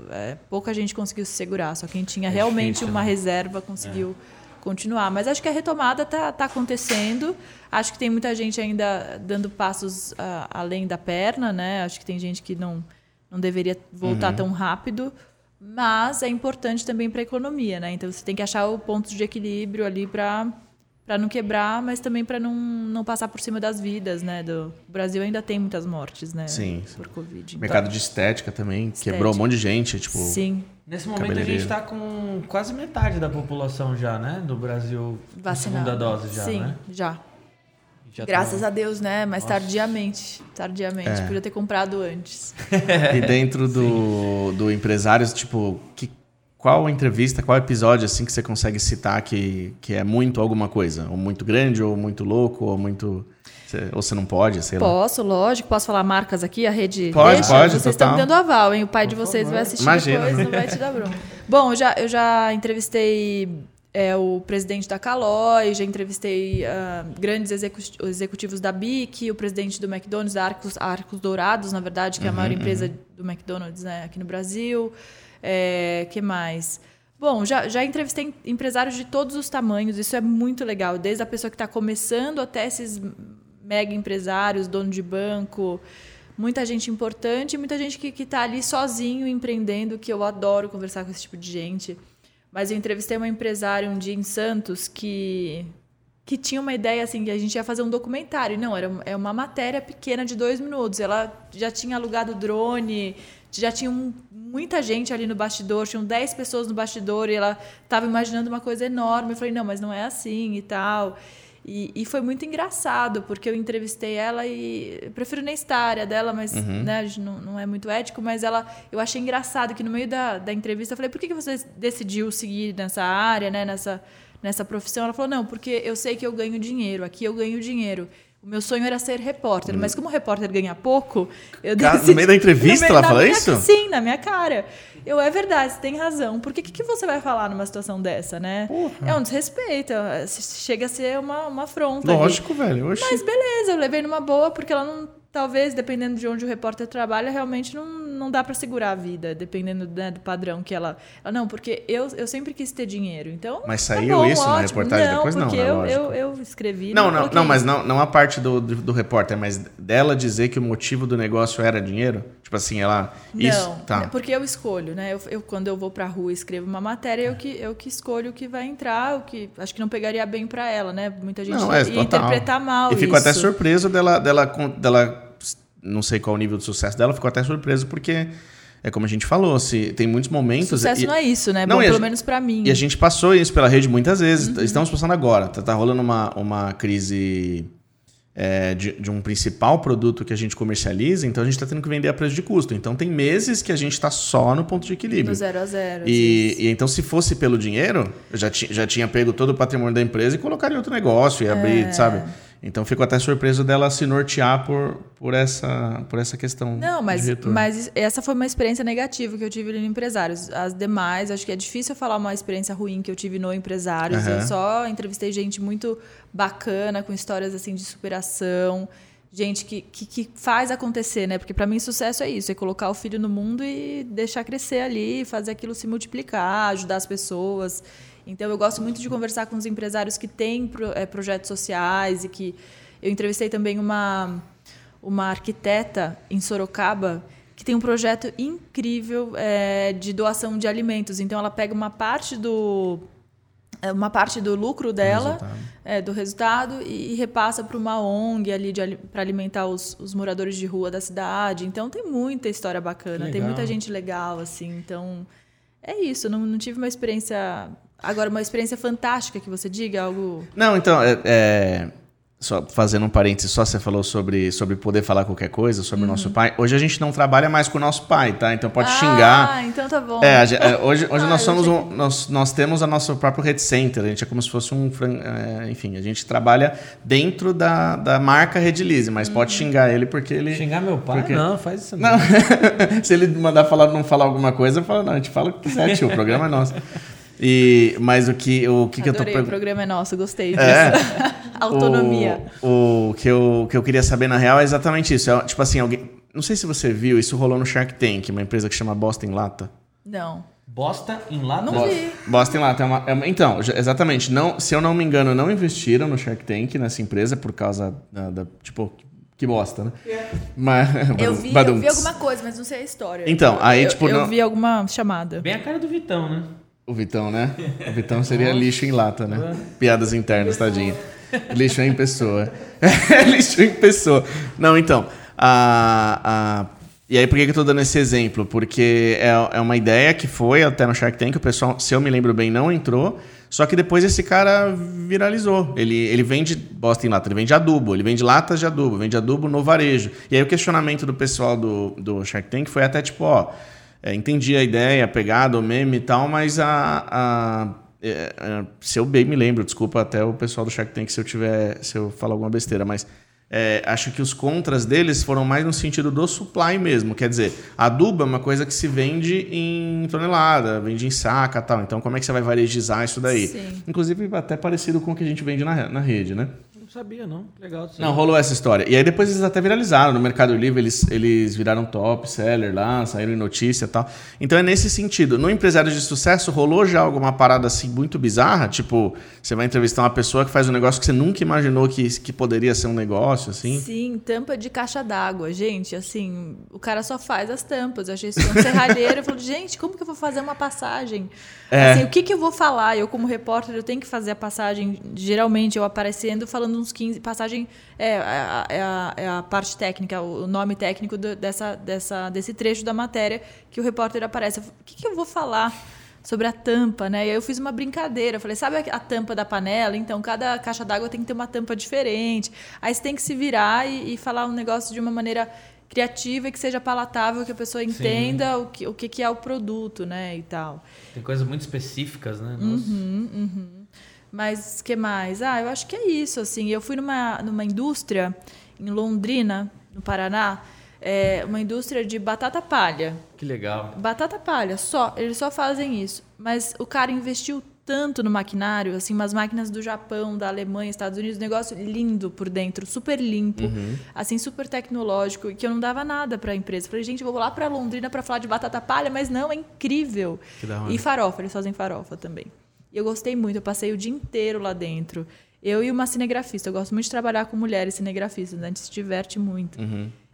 é, pouca gente conseguiu se segurar. Só quem tinha É realmente difícil, uma né? reserva conseguiu continuar. Mas acho que a retomada está tá acontecendo. Acho que tem muita gente ainda dando passos ah, além da perna, né? Acho que tem gente que não, não deveria voltar tão rápido. Mas é importante também para a economia, né? Então você tem que achar o ponto de equilíbrio ali para para não quebrar, mas também para não, não passar por cima das vidas, né? Do o Brasil ainda tem muitas mortes, né? Sim. Por Covid. Então, Mercado de estética também, Estética. quebrou um monte de gente, tipo... Sim, Nesse momento a gente tá com quase metade da população já, né? Do Brasil. vacinada. Segunda dose já, Sim, né? já. Já Graças tá- a Deus, né? Mas tardiamente. Tardiamente. É. Podia ter comprado antes. E dentro do, do empresários, tipo, que, qual entrevista, qual episódio, assim, que você consegue citar que, que é muito alguma coisa? Ou muito grande, ou muito louco, ou muito... cê- ou você não pode, sei lá. Posso, lógico. Posso falar marcas aqui? A rede Pode, deixa? pode, Vocês total. estão me dando aval, hein? O pai de vocês vai assistir Imagina. depois, não vai te dar bronca. Bom, eu já, eu já entrevistei é, o presidente da Calói, já entrevistei ah, grandes execu- executivos da BIC, o presidente do McDonald's, da Arcos, Arcos Dourados, na verdade, que é a Uhum, maior empresa do McDonald's né, aqui no Brasil. É, que mais? Bom, já, já entrevistei empresários de todos os tamanhos, isso é muito legal, desde a pessoa que está começando até esses mega empresários, dono de banco, muita gente importante muita gente que está ali sozinho empreendendo, que eu adoro conversar com esse tipo de gente. Mas eu entrevistei uma empresária um dia em Santos que que tinha uma ideia assim que a gente ia fazer um documentário. Não, era é uma matéria pequena de dois minutos. Ela já tinha alugado drone, já tinha um- muita gente ali no bastidor, tinham 10 pessoas no bastidor e ela estava imaginando uma coisa enorme. Eu falei, não, mas não é assim e tal. E, e foi muito engraçado, porque eu entrevistei ela e prefiro nem citar a área dela, mas né, a gente não, não é muito ético, mas ela eu achei engraçado que no meio da, da entrevista eu falei, por que, que você decidiu seguir nessa área, né, nessa, nessa profissão? Ela falou, não, porque eu sei que eu ganho dinheiro, aqui eu ganho dinheiro. O meu sonho era ser repórter, mas como repórter ganha pouco, eu Cara, no decidi... meio da entrevista meio- ela fala minha- isso? Sim, na minha cara. Eu, é verdade, você tem razão. Por que, que, que você vai falar numa situação dessa, né? É um desrespeito, é- chega a ser uma, uma afronta. ali. Lógico, velho. Oxi. Mas beleza, eu levei numa boa, porque ela não. Talvez, dependendo de onde o repórter trabalha, realmente não, não dá para segurar a vida, dependendo né, do padrão que ela. ela não, porque eu, eu sempre quis ter dinheiro. Então. Mas tá saiu bom, isso na ótimo. reportagem não, depois? Não, porque né? eu, eu, eu escrevi. Não, não, coloquei não, mas isso. não, não a parte do, do, do repórter, mas dela dizer que o motivo do negócio era dinheiro? Tipo assim, ela. Isso. Não, Tá. porque eu escolho, né? Eu, eu- quando eu vou pra rua e escrevo uma matéria, eu que, eu que escolho o que vai entrar, o que acho que não pegaria bem pra ela, né? Muita gente Não, é, ia total. interpretar mal E ficou isso. até surpreso dela, dela, dela. Não sei qual o nível de sucesso dela, ficou até surpreso porque. É como a gente falou, se tem muitos momentos. Sucesso e- não é isso, né? Não, Bom, pelo gente- menos pra mim. E a gente passou isso pela rede muitas vezes. Uhum. Estamos passando agora. Tá, tá rolando uma, uma crise é, de, de um principal produto que a gente comercializa, então a gente está tendo que vender a preço de custo. Então tem meses que a gente está só no ponto de equilíbrio. No zero a zero. E, e então, se fosse pelo dinheiro, eu já, ti, já tinha pego todo o patrimônio da empresa e colocaria em outro negócio e É. abrir, sabe? Então, fico até surpreso dela se nortear por, por, essa, por essa questão. Não, de mas, retorno. mas essa foi uma experiência negativa que eu tive no Empresários. As demais, acho que é difícil eu falar uma experiência ruim que eu tive no Empresários. Aham. Eu só entrevistei gente muito bacana, com histórias assim de superação. Gente que, que, que faz acontecer, né? Porque para mim sucesso é isso, é colocar o filho no mundo e deixar crescer ali, fazer aquilo se multiplicar, ajudar as pessoas. Então eu gosto muito de conversar com os empresários que têm eh, projetos sociais e que eu entrevistei também uma uma arquiteta em Sorocaba que tem um projeto incrível eh, de doação de alimentos. Então ela pega uma parte do é, uma parte do lucro dela, resultado. é, do resultado, e, e repassa para uma ONG ali para alimentar os, os moradores de rua da cidade. Então tem muita história bacana, tem muita gente legal, assim. Então é isso, não, não tive uma experiência. Agora, uma experiência fantástica que você diga, algo. Não, então, é, é, só fazendo um parênteses, só você falou sobre, sobre poder falar qualquer coisa, sobre o nosso pai. Hoje a gente não trabalha mais com o nosso pai, tá? Então pode Uhum. ah, xingar. então tá bom. É, é, hoje, hoje Ah, nós somos um, nós, nós temos a nosso próprio Red Center. A gente é como se fosse um. é, enfim, a gente trabalha dentro da, da marca Redilize, mas pode Uhum. xingar ele porque ele. Xingar meu pai? Porque- Não, faz isso não. Não, se ele mandar falar, não falar alguma coisa, eu falo, não, a gente fala o que quiser, tio, o programa é nosso. E, mas o que, o que, que eu tô Adorei, o perguntando. programa é nosso, gostei disso. É. Autonomia. O, o que, eu, que eu queria saber, na real, é exatamente isso. É, tipo assim, alguém. Não sei se você viu, isso rolou no Shark Tank, uma empresa que chama Boston Lata. Não. Bosta em lata? Não Bo- vi. Boston Lata é uma, é uma- Então, exatamente. Não, se eu não me engano, não investiram no Shark Tank nessa empresa por causa da. da- tipo, que bosta, né? Mas, Eu vi, eu badum. vi alguma coisa, mas não sei a história. Então, aí, Eu- tipo, Eu não- vi alguma chamada. Bem a cara do Vitão, né? O Vitão, né? O Vitão seria lixo em lata, né? Piadas internas, tadinho. Lixo em pessoa. lixo em pessoa. Não, então. A, a... E aí, por que eu tô dando esse exemplo? Porque é, é uma ideia que foi até no Shark Tank, o pessoal, se eu me lembro bem, não entrou. Só que depois esse cara viralizou. Ele, ele vende bosta em lata, ele vende adubo, ele vende latas de adubo, vende adubo no varejo. E aí o questionamento do pessoal do, do Shark Tank foi até tipo, ó, é, entendi a ideia, a pegada, o meme e tal, mas a, a é, é, se eu bem me lembro, desculpa até o pessoal do Shark Tank se eu tiver, se eu falar alguma besteira, mas é, acho que os contras deles foram mais no sentido do supply mesmo. Quer dizer, adubo é uma coisa que se vende em tonelada, vende em saca tal. Então, como é que você vai varejizar isso daí? Sim. Inclusive, até parecido com o que a gente vende na, na rede, né? Não sabia, não. Legal. Não, rolou essa história. E aí depois eles até viralizaram. No Mercado Livre eles, eles viraram top seller lá, saíram em notícia e tal. Então é nesse sentido. No empresário de sucesso, rolou já alguma parada assim muito bizarra? Tipo, você vai entrevistar uma pessoa que faz um negócio que você nunca imaginou que, que poderia ser um negócio, assim? Sim, tampa de caixa d'água. Gente, assim, o cara só faz as tampas. Eu achei isso um serralheiro. Eu falei, gente, como que eu vou fazer uma passagem? É. Assim, o que, que eu vou falar? Eu, como repórter, eu tenho que fazer a passagem. Geralmente, eu aparecendo, falando uns 15. Passagem é, a, é a, é a parte técnica, o nome técnico do- dessa, dessa, desse trecho da matéria que o repórter aparece. O que, que eu vou falar? sobre a tampa, né? E aí eu fiz uma brincadeira. Eu falei, sabe a tampa da panela? Então, cada caixa d'água tem que ter uma tampa diferente. Aí você tem que se virar e, e falar um negócio de uma maneira criativa e que seja palatável, que a pessoa entenda o que, o que é o produto, né? E tal. Tem coisas muito específicas, né? Uhum. Nossa. Mas que mais? Ah, eu acho que é isso, assim. Eu fui numa, numa indústria em Londrina, no Paraná, é, uma indústria de batata palha. Que legal. Batata palha, só. Eles só fazem isso. Mas o cara investiu tanto no maquinário, assim, umas máquinas do Japão, da Alemanha, Estados Unidos, um negócio lindo por dentro, super limpo, assim, super tecnológico, que eu não dava nada para a empresa. Falei, gente, vou lá para Londrina para falar de batata palha, mas não, é incrível. Que da hora. E farofa, eles fazem farofa também. E eu gostei muito, eu passei o dia inteiro lá dentro. Eu e uma cinegrafista, eu gosto muito de trabalhar com mulheres cinegrafistas, né? a gente se diverte muito.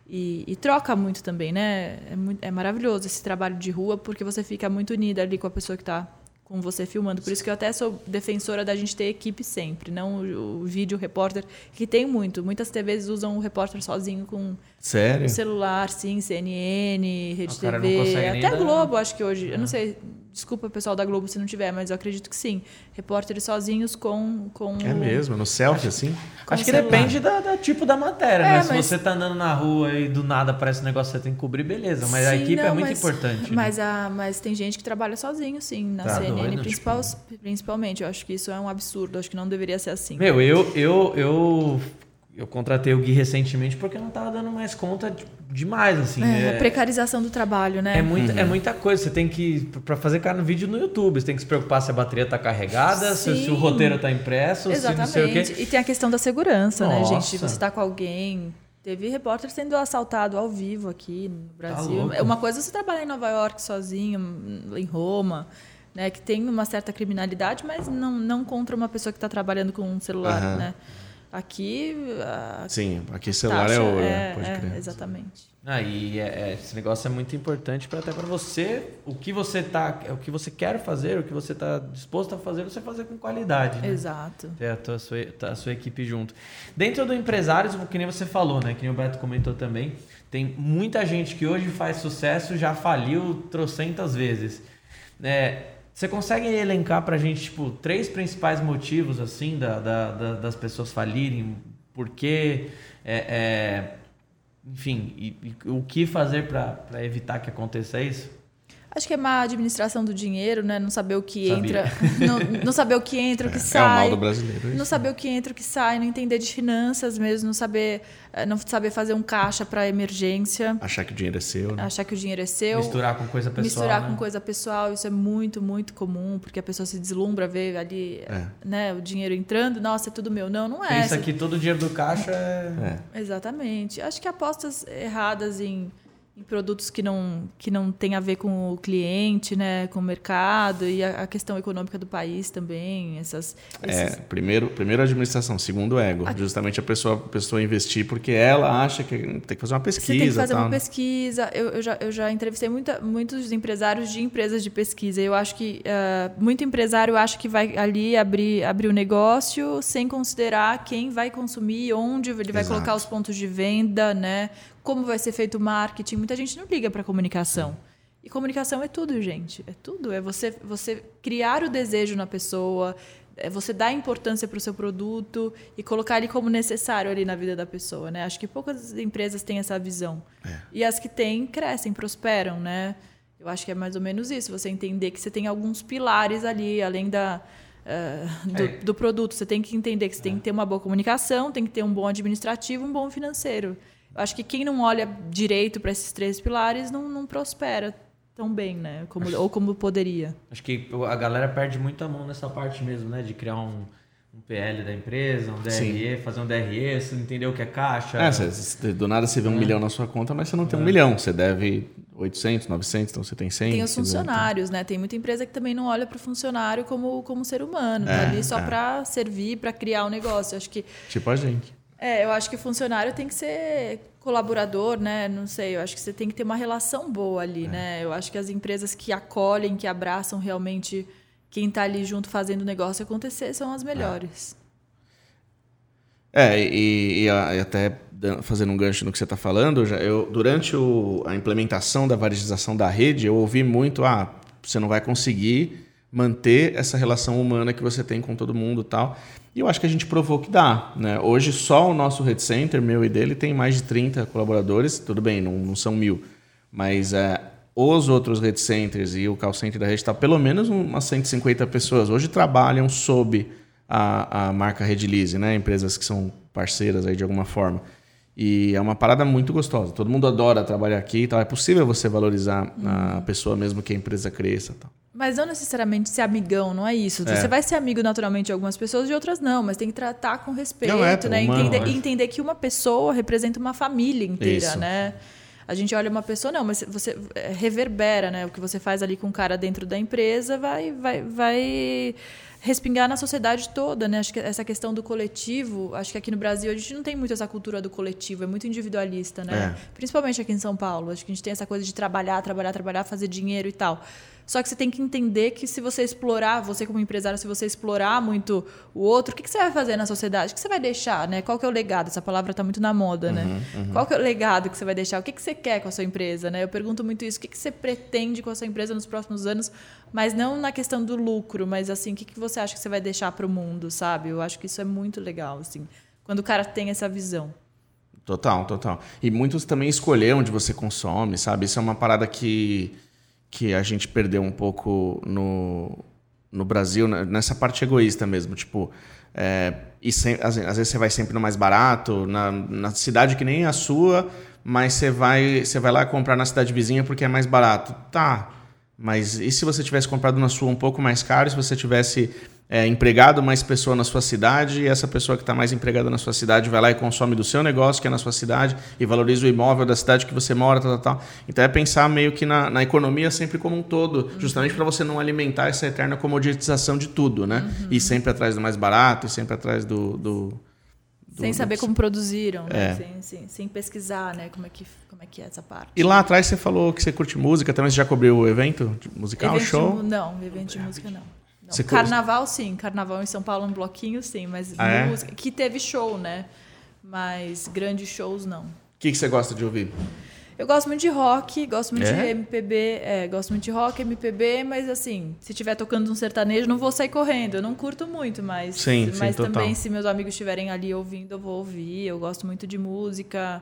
E, e troca muito também, né? É, é maravilhoso esse trabalho de rua, porque você fica muito unida ali com a pessoa que está com você filmando. Por isso que eu até sou defensora da gente ter equipe sempre, não o, o vídeo, o repórter, que tem muito. Muitas TVs usam o repórter sozinho com Sério? celular, sim, CNN, Rede cara não TV, até dar- Globo, acho que hoje. Eu não sei, desculpa pessoal da Globo se não tiver, mas eu acredito que sim. Repórteres sozinhos com. com É mesmo? No selfie, assim? com Acho que celular. depende da, da tipo da matéria, É, né? Se mas- você tá andando na rua e do nada aparece um negócio que você tem que cobrir, beleza. Mas a Sim, equipe é não, muito mas- importante. né? Mas, a, mas tem gente que trabalha sozinho, sim, na Tá CNN, doido, principal, principalmente. Eu acho que isso é um absurdo, acho que não deveria ser assim. Meu, eu, eu, eu, eu contratei o Gui recentemente porque eu não tava dando mais conta de- demais, assim. É, É, a precarização do trabalho, né? é muita, é muita coisa. Você tem que. Pra fazer cara no vídeo no YouTube, você tem que se preocupar se a bateria tá carregada, se, se o roteiro tá impresso, se não sei o Exatamente. quê. E tem a questão da segurança, né, Nossa. gente? Você tá com alguém. Teve repórter sendo assaltado ao vivo aqui no Brasil. Tá louco. é uma coisa é você trabalhar em Nova York sozinho, em Roma, né? Que tem uma certa criminalidade, mas não, não contra uma pessoa que está trabalhando com um celular, Aham. né? Aqui. A Sim, aqui celular taxa é ouro, é, pode é, crer. exatamente. Ah, e é- é, esse negócio é muito importante para até para você, o que você tá, o que você quer fazer, o que você tá disposto a fazer, você fazer com qualidade. Né? Exato. Ter a, tua, sua, a sua equipe junto. Dentro do empresários, que nem você falou, né? Que nem o Beto comentou também, tem muita gente que hoje faz sucesso já faliu trocentas vezes. É, você consegue elencar pra gente, tipo, três principais motivos, assim, da, da- da- das pessoas falirem? Por quê? É, é, enfim, e, e o que fazer pra evitar que aconteça isso? Acho que é má administração do dinheiro, né? Não saber o que Sabia. entra, não, não saber o que entra, o que É, é o sai. mal do brasileiro. isso. Não saber o que entra, o que sai, não entender de finanças mesmo, não saber, eh, não saber fazer um caixa para emergência, Achar que o dinheiro é seu, né? achar que o dinheiro é seu. Misturar com coisa pessoal. misturar né? com coisa pessoal, isso é muito, muito comum, porque a pessoa se deslumbra, vê ali É. né, o dinheiro entrando, nossa, é tudo meu. Não, não é. Pensa que todo o dinheiro do caixa é. É. Exatamente. Acho que apostas erradas em, em produtos que não, que não tem a ver com o cliente, né, com o mercado e a, a questão econômica do país também. Essas, esses... É, primeiro, primeiro administração, segundo ego. Justamente a pessoa, a pessoa investir porque ela acha que tem que fazer uma pesquisa. Você tem que fazer tal, uma né? pesquisa. Eu, eu, já, eu já entrevistei muita, muitos empresários de empresas de pesquisa. Eu acho que uh, muito empresário acha que vai ali abrir, abrir o negócio sem considerar quem vai consumir, onde ele vai Exato. colocar os pontos de venda, né? Como vai ser feito o marketing. Muita gente não liga para comunicação. E comunicação é tudo, gente. É tudo. É você, você criar o desejo na pessoa, é você dar importância para o seu produto e colocar ele como necessário ali na vida da pessoa, né? Acho que poucas empresas têm essa visão. E as que têm crescem, prosperam, né? Eu acho que é mais ou menos isso. Você entender que você tem alguns pilares ali, além da eh, do, É. do produto. Você tem que entender que você tem que ter uma boa comunicação, tem que ter um bom administrativo, um bom financeiro. Eu acho que quem não olha direito para esses três pilares não, não prospera tão bem, né? Como, ou como poderia. Acho que a galera perde muito a mão nessa parte mesmo, né? De criar um, um PL da empresa, um DRE, fazer um DRE, você entender o que é caixa. É, você- você- do nada você vê um milhão na sua conta, mas você não tem um milhão. Você deve 800, 900, então você tem 100. Tem os funcionários, né? Tem muita empresa que também não olha para o funcionário como, como ser humano. tá É, ali só é. para servir, para criar o negócio. Eu Acho que Tipo a gente. É, eu acho que o funcionário tem que ser colaborador, né? Não sei, eu acho que você tem que ter uma relação boa É. ali, né? Eu acho que as empresas que acolhem, que abraçam realmente quem está ali junto fazendo o negócio acontecer são as melhores. É, e, e a- e até fazendo um gancho no que você está falando, já, eu, durante o- a implementação da variegização da rede, eu ouvi muito, ah, você não vai conseguir manter essa relação humana que você tem com todo mundo e tal. E eu acho que a gente provou que dá. Né? Hoje, só o nosso Red Center, meu e dele, tem mais de 30 colaboradores. Tudo bem, não, não são mil. Mas é, os outros Red Centers e o call center da rede está pelo menos umas 150 pessoas. Hoje trabalham sob a, a marca Redilize, né? Empresas que são parceiras aí de alguma forma. E é uma parada muito gostosa. Todo mundo adora trabalhar aqui e tal. É possível você valorizar a pessoa mesmo que a empresa cresça e tal. Mas não necessariamente ser amigão, não é isso. Você vai ser amigo naturalmente de algumas pessoas, de outras não, mas tem que tratar com respeito, Não, é, né? humano, entender, entender que uma pessoa representa uma família inteira, Isso. né? A gente olha uma pessoa, não, mas você é, reverbera, né? O que você faz ali com o cara dentro da empresa vai, vai, vai respingar na sociedade toda, né? Acho que essa questão do coletivo, acho que aqui no Brasil a gente não tem muito essa cultura do coletivo, é muito individualista, né? Principalmente aqui em São Paulo. Acho que a gente tem essa coisa de trabalhar, trabalhar, trabalhar, fazer dinheiro e tal. Só que você tem que entender que se você explorar, você como empresário, se você explorar muito o outro, o que, que você vai fazer na sociedade? O que você vai deixar, né? Qual que é o legado? Essa palavra está muito na moda, né? Qual que é o legado que você vai deixar? O que, que você quer com a sua empresa, né? Eu pergunto muito isso. O que, que você pretende com a sua empresa nos próximos anos? Mas não na questão do lucro, mas assim, o que, que você acha que você vai deixar para o mundo, sabe? Eu acho que isso é muito legal, assim. Quando o cara tem essa visão. Total, total. E muitos também escolher onde você consome, sabe? Isso é uma parada que, que a gente perdeu um pouco no, no Brasil, né? nessa parte egoísta mesmo. Tipo, é, e sem- às, às vezes você vai sempre no mais barato, na, na cidade que nem a sua, mas você vai, você vai lá comprar na cidade vizinha porque é mais barato. Tá, mas e se você tivesse comprado na sua um pouco mais caro, se você tivesse é, empregado mais pessoa na sua cidade e essa pessoa que está mais empregada na sua cidade vai lá e consome do seu negócio que é na sua cidade e valoriza o imóvel da cidade que você mora, tal, tal, tal. Então é pensar meio que na, na economia sempre como um todo, justamente para você não alimentar essa eterna comoditização de tudo, né? E sempre atrás do mais barato, e sempre atrás do... do- do- sem saber como produziram, né? É. Sem, sem, sem pesquisar, né? Como é, que, como é que é essa parte. E lá atrás você falou que você curte música, também você já cobriu o evento de musical, Evento de show? mu- não, evento de música não. Você Carnaval, sim. Carnaval em São Paulo, um bloquinho, sim. Mas Ah, é? música... Que teve show, né? Mas grandes shows, não. O que, que você gosta de ouvir? Eu gosto muito de rock, gosto muito É? de MPB, é, gosto muito de rock, MPB, mas assim, se estiver tocando um sertanejo, não vou sair correndo. Eu não curto muito, mas, Sim, sim, mas total. também se meus amigos estiverem ali ouvindo, eu vou ouvir. Eu gosto muito de música.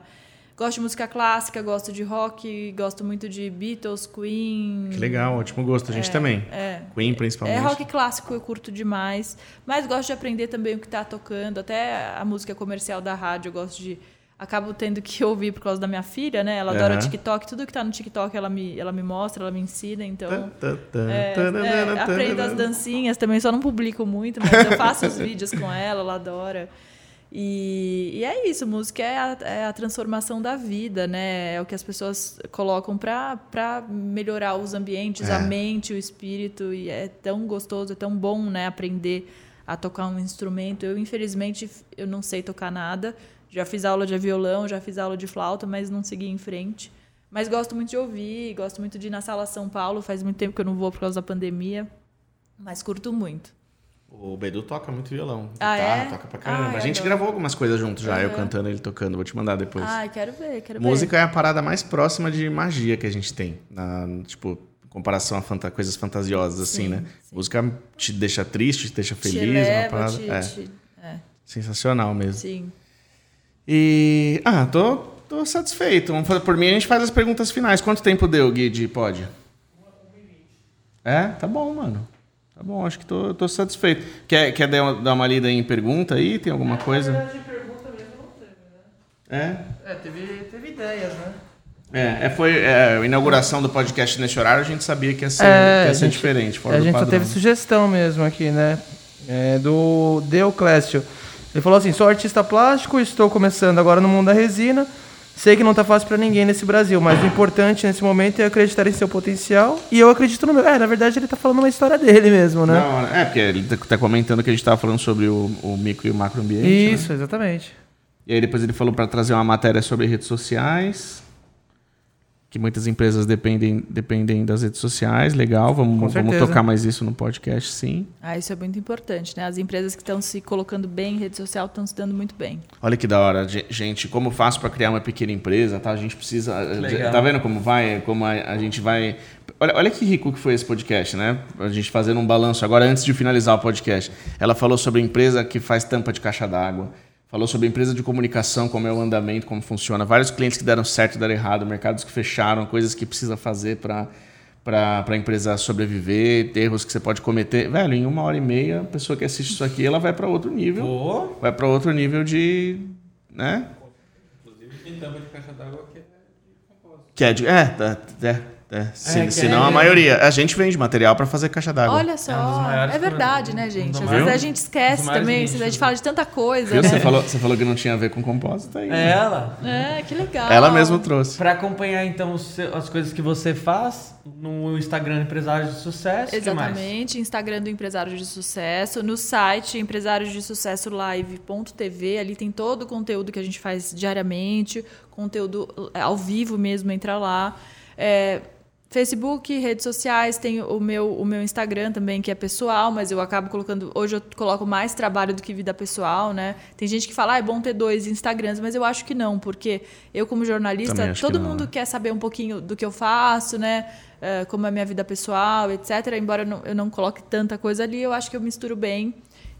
Gosto de música clássica, gosto de rock, gosto muito de Beatles, Queen. Que legal, ótimo gosto. A gente também. É. Queen, principalmente. É rock clássico, eu curto demais. Mas gosto de aprender também o que está tocando. Até a música comercial da rádio, eu gosto de. Acabo tendo que ouvir por causa da minha filha, né? Ela adora Aham. TikTok. Tudo que tá no TikTok ela me, ela me mostra, ela me ensina. Então. É, é, aprendo as dancinhas também, só não publico muito, mas eu faço os vídeos com ela, ela adora. E, e é isso, música é a, é a transformação da vida, né? É o que as pessoas colocam para melhorar os ambientes, É. a mente, o espírito. E é tão gostoso, é tão bom, né? Aprender a tocar um instrumento. Eu, infelizmente, eu não sei tocar nada. Já fiz aula de violão, já fiz aula de flauta, mas não segui em frente. Mas gosto muito de ouvir, gosto muito de ir na Sala São Paulo. Faz muito tempo que eu não vou por causa da pandemia, mas curto muito. O Bedu toca muito violão. Ah, guitarra, é? toca pra caramba. Ai, a gente adoro. gravou algumas coisas juntos já, eu Aham. cantando ele tocando. Vou te mandar depois. Ai, quero ver, quero Música é a parada mais próxima de magia que a gente tem. Na, tipo, em comparação a fanta- coisas fantasiosas, assim, Sim, né? sim. Música te deixa triste, te deixa ver. feliz, te uma leva, parada. te, é, te- é, sensacional mesmo. sim. E. Ah, tô, tô satisfeito. Vamos fazer por mim, a gente faz as perguntas finais. Quanto tempo deu, Gui, de pod? É? Tá bom, mano. Tá bom, acho que tô, tô satisfeito. Quer, quer dar uma- dar uma lida em pergunta aí? Tem alguma coisa? É? É, teve, teve ideias, né? É, é, foi é, a inauguração do podcast nesse horário, a gente sabia que ia ser, É, que ia ser gente- diferente, fora a do gente só padrão. teve sugestão mesmo aqui, né? É, do Deoclésio. Ele falou assim: sou artista plástico, estou começando agora no mundo da resina. Sei que não tá fácil para ninguém nesse Brasil, mas o importante nesse momento é acreditar em seu potencial e eu acredito no meu. É, na verdade ele tá falando uma história dele mesmo, né? Não, é, porque ele tá- tá comentando que a gente tava falando sobre o, o micro e o macro ambiente. né? Isso, exatamente. E aí depois ele falou para trazer uma matéria sobre redes sociais. Que muitas empresas dependem, dependem das redes sociais. Legal, vamos, vamos tocar mais isso no podcast, sim. Ah, isso é muito importante, né? As empresas que estão se colocando bem em rede social estão se dando muito bem. Olha que da hora, Ge- gente. Como faço para criar uma pequena empresa, tá? A gente precisa. legal. Tá vendo como vai? Como a, a gente vai. Olha, olha que rico que foi esse podcast, né? A gente fazendo um balanço agora antes de finalizar o podcast. Ela falou sobre empresa que faz tampa de caixa d'água. Falou sobre empresa de comunicação, como é o andamento, como funciona. Vários clientes que deram certo e deram errado, mercados que fecharam, coisas que precisa fazer para para a empresa sobreviver, erros que você pode cometer. Velho, em uma hora e meia, a pessoa que assiste isso aqui, ela vai para outro nível Pô, vai para outro nível de, né? Inclusive tem tampa de caixa d'água que é de compósito. Que é de, é, tá- é, é, se, É, se não é- a maioria. A gente vende material para fazer caixa d'água. Olha É um só, maiores é verdade, né, gente? Às vezes a gente esquece também, nichos. a gente fala de tanta coisa, né? Você falou, você falou que não tinha a ver com compósito aí. é ela. É, que legal. Ela mesma trouxe. Pra acompanhar, então, as coisas que você faz no Instagram Empresários de Sucesso. Exatamente, Instagram do Empresário de Sucesso, no site empresários de sucesso live.tv, ali tem todo o conteúdo que a gente faz diariamente, conteúdo é, ao vivo mesmo, entra lá. É, Facebook, redes sociais, tem o meu, o meu Instagram também, que é pessoal, mas eu acabo colocando. Hoje eu coloco mais trabalho do que vida pessoal, né? Tem gente que fala, ah, é bom ter dois Instagrams, mas eu acho que não, porque eu, como jornalista, que todo não, mundo né? quer saber um pouquinho do que eu faço, né? Eh, como é a minha vida pessoal, etc. Embora eu não, eu não coloque tanta coisa ali, eu acho que eu misturo bem.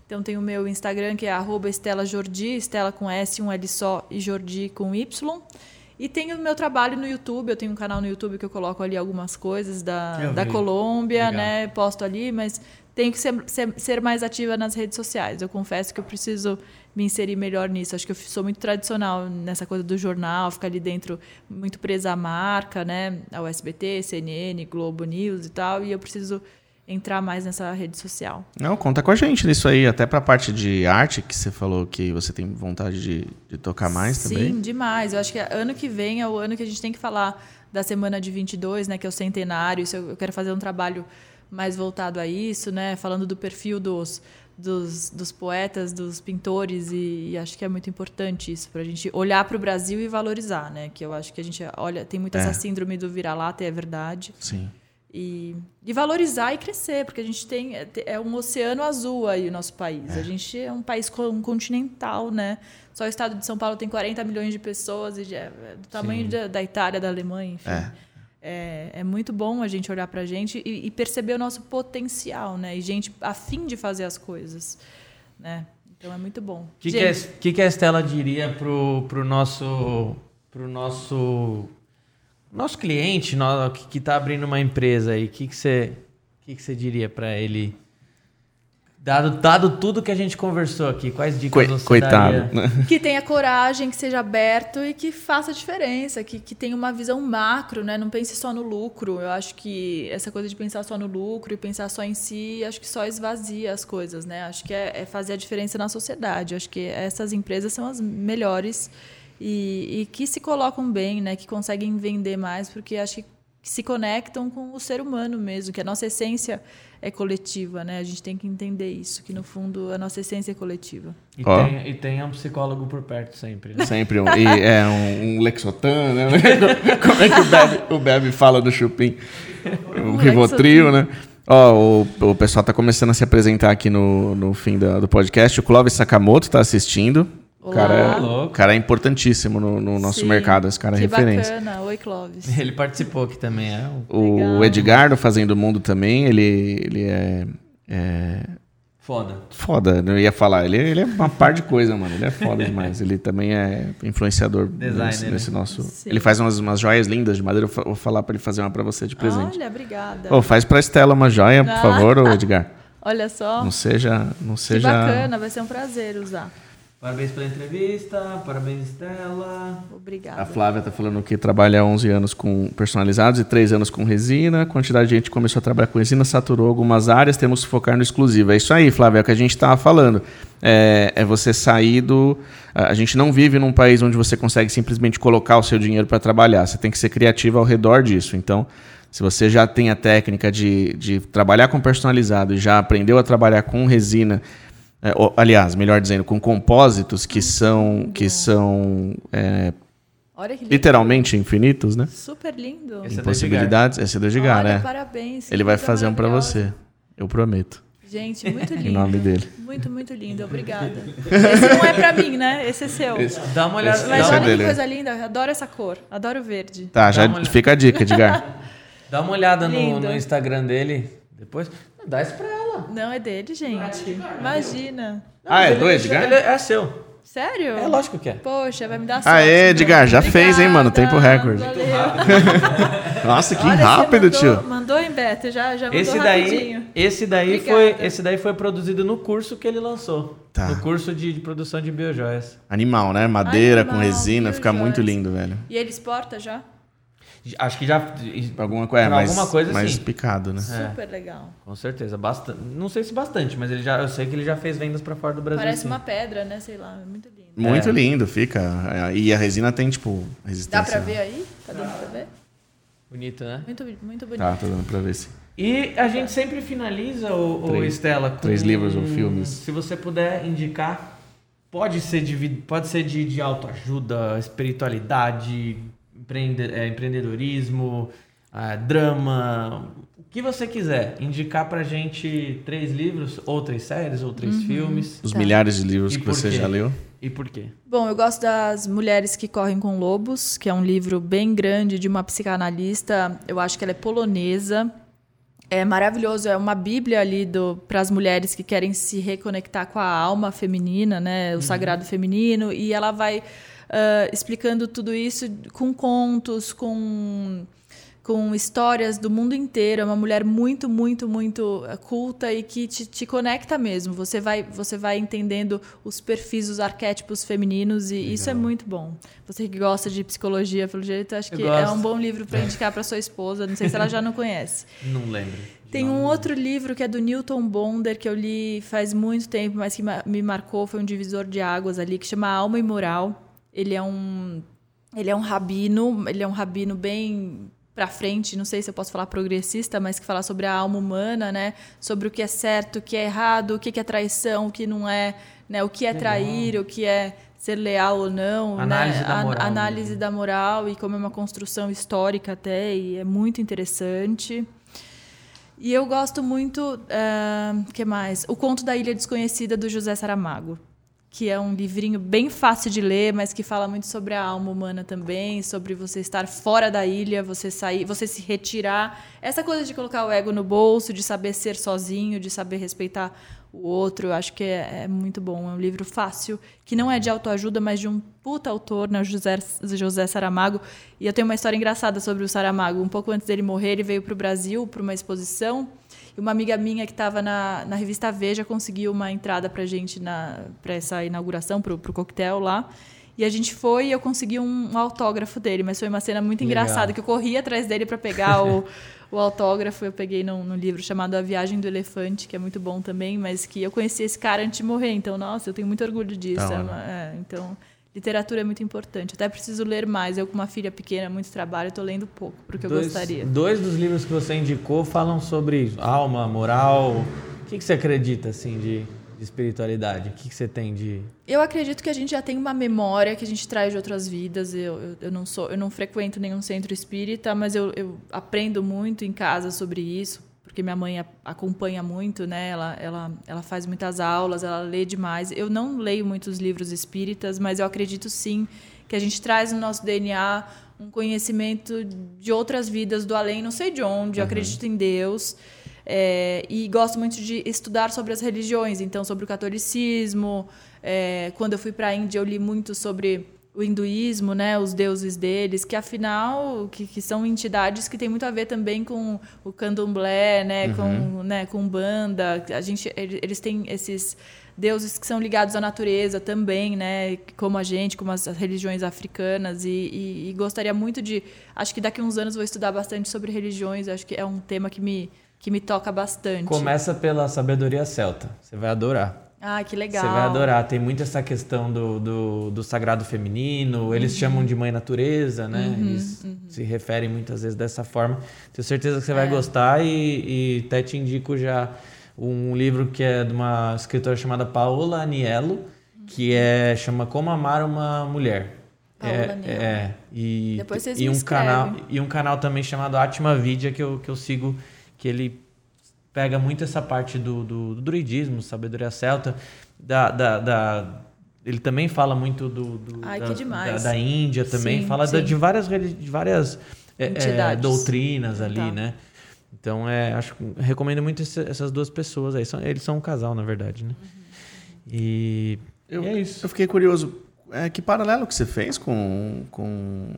Então tem o meu Instagram, que é arroba Estela Jordi, Estela com S, um L só, e Jordi com Y. E tem o meu trabalho no YouTube, eu tenho um canal no YouTube que eu coloco ali algumas coisas da, Eu da vi. Colômbia, Legal. né? Posto ali, mas tenho que ser, ser, ser mais ativa nas redes sociais. Eu confesso que eu preciso me inserir melhor nisso. Acho que eu sou muito tradicional nessa coisa do jornal, ficar ali dentro muito presa à marca, né? Ao SBT, CNN, Globo News e tal, e eu preciso entrar mais nessa rede social. Não, conta com a gente nisso aí. Até pra parte de arte, que você falou que você tem vontade de, de tocar mais Sim, também. demais. Eu acho que ano que vem é o ano que a gente tem que falar da semana de 22, né, que é o centenário. Isso eu quero fazer um trabalho mais voltado a isso, né, falando do perfil dos, dos, dos poetas, dos pintores e, e acho que é muito importante isso para a gente olhar para o Brasil e valorizar, né, que eu acho que a gente olha tem muito É. essa síndrome do vira-lata, é verdade. Sim. E, e valorizar e crescer, porque a gente tem é, é um oceano azul aí o nosso país. A gente é um país co- continental, né? Só o estado de São Paulo tem 40 milhões de pessoas e já é do tamanho da, da Itália, da Alemanha, enfim. É. É, é muito bom a gente olhar pra gente e, e perceber o nosso potencial, né? E gente a fim de fazer as coisas, né? Então é muito bom. O que, que, a- Gente, que que a Estela diria pro, pro nosso pro nosso nosso cliente no- que, que tá abrindo uma empresa aí? O que que você que que você diria para ele Dado, dado tudo que a gente conversou aqui, quais dicas Coi- você coitado. daria? que tenha coragem, que seja aberto e que faça diferença, que, que tenha uma visão macro, né? Não pense só no lucro. Eu acho que essa coisa de pensar só no lucro e pensar só em si, acho que só esvazia as coisas, né? Acho que é, é fazer a diferença na sociedade. Acho que essas empresas são as melhores e, e que se colocam bem, né? Que conseguem vender mais, porque acho que se conectam com o ser humano mesmo, que a nossa essência é coletiva, né? A gente tem que entender isso, que no fundo a nossa essência é coletiva. E, Ó. tenha, e tenha um psicólogo por perto sempre. Né? Sempre um. E é um, um Lexotan, né? Como é que o Bebe, o Bebe fala do Chupim? Um Um Rivotril, né? Ó, o, o pessoal tá começando a se apresentar aqui no, no fim da- do podcast. O Clóvis Sakamoto tá assistindo. O Olá. cara, é, cara é importantíssimo no, no nosso Sim. mercado. Esse cara é que referência. bacana. Oi, Clóvis. Ele participou aqui também, é. O Legal. Edgar do Fazendo Mundo também, ele, ele é, é Foda. foda, eu ia falar. Ele, ele é uma par de coisa, mano. Ele é foda demais. Ele também é influenciador Designer, nesse, né? nesse nosso. Sim. Ele faz umas, umas joias lindas de madeira. Eu vou falar pra ele fazer uma pra você de presente. Olha, obrigada. Ô, faz pra Estela uma joia, por Ah. favor, Edgar. Olha só. Não seja. Não que seja. bacana, vai ser um prazer usar. Parabéns pela entrevista, parabéns, Estela. Obrigada. A Flávia tá falando que trabalha há 11 anos com personalizados e 3 anos com resina. A quantidade de gente que começou a trabalhar com resina saturou algumas áreas, temos que focar no exclusivo. É isso aí, Flávia, é o que a gente estava falando. É, é você sair do. A a gente não vive num país onde você consegue simplesmente colocar o seu dinheiro para trabalhar. Você tem que ser criativo ao redor disso. Então, se você já tem a técnica de, de trabalhar com personalizado e já aprendeu a trabalhar com resina. É, ou, aliás, melhor dizendo, com compósitos que são, que são é, Olha literalmente infinitos, né? Super lindo. Esse é do Possibilidades. Esse é do Edgar, Olha, né? parabéns. Ele vai fazer um pra maravilhosa. você. Eu prometo. Gente, muito Em lindo. nome dele. Muito, muito lindo. Obrigada. Esse não é pra mim, né? Esse é seu. Dá uma olhada. Esse- Mas esse é olha dele, que né? coisa linda. Eu adoro essa cor. Adoro o verde. Tá, Dá já fica a dica, Edgar. dá uma olhada no, no Instagram dele depois. Dá isso pra ela. Não, é dele, gente. Imagina. ah, é do Edgar? ele é seu. Sério? É lógico que é. Poxa, vai me dar sorte. Aê, Edgar, já Obrigada. fez, hein, mano? Tempo recorde. Valeu. Nossa, que Olha, rápido, mandou, tio. Mandou em Beto, já, já mandou Esse daí, rapidinho. esse daí Obrigada. foi, esse daí foi produzido no curso que ele lançou. Tá. No curso de, de produção de biojoias. Animal, né? Madeira Animal, com resina, fica muito lindo, velho. E ele exporta já? Acho que já Alguma, coisa, é, mais, alguma coisa, mais sim. picado, né? É. Super legal. Com certeza, bastante. Não sei se bastante, mas ele já, eu sei que ele já fez vendas pra fora do Brasil. Parece sim. uma pedra, né? Sei lá, muito lindo. Muito É. lindo, fica. E a resina tem, tipo, resistência. Dá pra ver aí? Tá dando pra ver? Bonito, né? Muito, muito bonito. Tá, tô dando pra ver sim. E a gente sempre finaliza, o, Três- Estela, com... três livros ou filmes. Se você puder indicar, pode ser de, pode ser de, de autoajuda, espiritualidade, empreende- é, empreendedorismo, ah, drama, o que você quiser. Indicar pra gente três livros, ou três séries, ou três filmes. Os Tá. milhares de livros E que você quê? já leu. E por quê? Bom, eu gosto das Mulheres que Correm com Lobos, que é um livro bem grande de uma psicanalista. Eu acho que ela é polonesa. É maravilhoso, é uma bíblia ali para as mulheres que querem se reconectar com a alma feminina, né, o sagrado feminino, e ela vai ah, explicando tudo isso com contos, com com histórias do mundo inteiro. É uma mulher muito, muito, muito eh, culta e que te, te conecta mesmo. Você vai, você vai entendendo os perfis, os arquétipos femininos e isso é muito bom. Você que gosta de psicologia, pelo jeito, acho Eu que é um bom livro para indicar para sua esposa. Não sei se ela já não conhece. Não lembro. Tem um outro livro que é do Newton Bonder, que eu li faz muito tempo, mas que me marcou, foi um divisor de águas ali, que chama Alma e Moral. Ele é um, ele é um rabino, ele é um rabino bem pra frente, não sei se eu posso falar progressista, mas que fala sobre a alma humana, né? Sobre o que é certo, o que é errado, o que é traição, o que não é, né? O que é trair, o que é ser leal ou não, Análise né? da A- moral análise mesmo. da moral e como é uma construção histórica até e é muito interessante. E eu gosto muito, o que mais? O Conto da Ilha Desconhecida do José Saramago, que é um livrinho bem fácil de ler, mas que fala muito sobre a alma humana também, sobre você estar fora da ilha, você sair, você se retirar. Essa coisa de colocar o ego no bolso, de saber ser sozinho, de saber respeitar o outro, eu acho que é, é muito bom. É um livro fácil, que não é de autoajuda, mas de um puta autor, né, José, José Saramago. E eu tenho uma história engraçada sobre o Saramago. Um pouco antes dele morrer, ele veio para o Brasil para uma exposição E uma amiga minha que estava na, na revista Veja conseguiu uma entrada pra gente para essa inauguração, pro, pro coquetel lá. E a gente foi e eu consegui um, um autógrafo dele, mas foi uma cena muito Legal. engraçada, que eu corri atrás dele para pegar o, o autógrafo. Eu peguei num, num livro chamado A Viagem do Elefante, que é muito bom também, mas que eu conheci esse cara antes de morrer. Então, nossa, eu tenho muito orgulho disso. Da É uma- é, então, literatura é muito importante. Até preciso ler mais. Eu, com uma filha pequena, muito trabalho, estou lendo pouco, porque eu dois, gostaria. dois dos livros que você indicou falam sobre alma, moral. O que, que você acredita, assim, de, de espiritualidade? O que, que você tem de... Eu acredito que a gente já tem uma memória que a gente traz de outras vidas. Eu, eu, eu não sou, eu não frequento nenhum centro espírita, mas eu, eu aprendo muito em casa sobre isso, porque minha mãe a- acompanha muito, né? Ela, ela, ela faz muitas aulas, ela lê demais. Eu não leio muitos livros espíritas, mas eu acredito sim que a gente traz no nosso DNA um conhecimento de outras vidas do além, não sei de onde. Eu acredito em Deus. É, e gosto muito de estudar sobre as religiões, então sobre o catolicismo. é, quando eu fui para a Índia, eu li muito sobre o hinduísmo, né, os deuses deles, que afinal que, que são entidades que têm muito a ver também com o candomblé, né, com né, com banda. A gente ele- eles têm esses deuses que são ligados à natureza também, né, como a gente, como as religiões africanas e, e- e gostaria muito de, acho que daqui a uns anos vou estudar bastante sobre religiões. Acho que é um tema que me que me toca bastante. Começa pela sabedoria celta. Você vai adorar. Ah, que legal. Você vai adorar. Tem muito essa questão do, do, do sagrado feminino. Eles chamam de mãe natureza, né? Eles se referem muitas vezes dessa forma. Tenho certeza que você vai gostar e, e até te indico já um livro que é de uma escritora chamada Paola Aniello, que é chama Como Amar uma Mulher. Paola é, Aniello. é, e, Depois vocês e um escrevem. canal e um canal também chamado Atma Vidya que eu, que eu sigo que ele pega muito essa parte do, do, do druidismo, sabedoria celta, da, da, da- ele também fala muito do, do- Ai, da, que demais. Da, da Índia também, Sim, fala da- sim. de várias, de várias é, é, doutrinas ali, Tá. né? Então, é, acho, recomendo muito esse- essas duas pessoas aí. São, eles são um casal, na verdade, né? E, Eu, e é isso. eu fiquei curioso. É, que paralelo que você fez com, com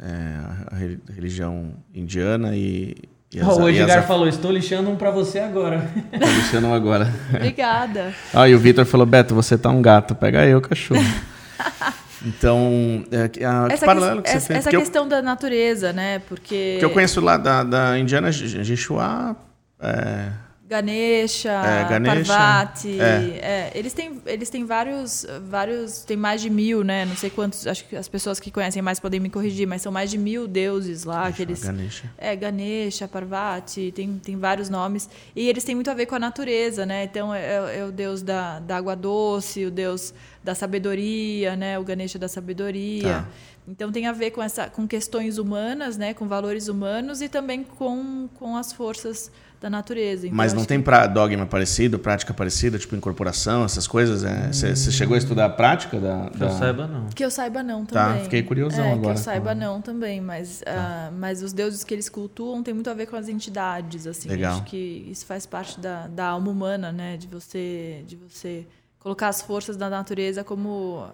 é, a re- religião indiana e, e Ó, o Edgar falou, estou lixando um pra você agora. Tá lixando agora. Obrigada. Ah, e o Vitor falou, Beto, você tá um gato, pega eu, cachorro. Então, é, que- a, que essa paralelo que ques- você essa, fez? essa Porque eu, questão da natureza, né? Porque que eu conheço lá da, da Indiana, Je- Jeshua, é, Ganesha, É, Ganesha, Parvati, é. é, eles têm eles têm vários vários tem mais de mil, né? Não sei quantos, acho que as pessoas que conhecem mais podem me corrigir, mas são mais de mil deuses lá eles Ganesha. É, Ganesha, Parvati, tem, tem vários nomes. E eles têm muito a ver com a natureza, né? Então, é, é o deus da, da água doce, o deus da sabedoria, né? O Ganesha da sabedoria. Tá. Então, tem a ver com, essa, com questões humanas, né? Com valores humanos e também com, com as forças da natureza. Então, Mas não tem pra, dogma parecido, prática parecida, tipo incorporação, essas coisas? é? Você você chegou a estudar a prática da... Que da... eu saiba, não. Que eu saiba não Tá, também. fiquei curiosão é, agora. Tá. Que eu saiba não também, mas, ah, mas os deuses que eles cultuam tem muito a ver com as entidades, assim. Legal. Acho que isso faz parte da, da alma humana, né? De você, de você colocar as forças da natureza como,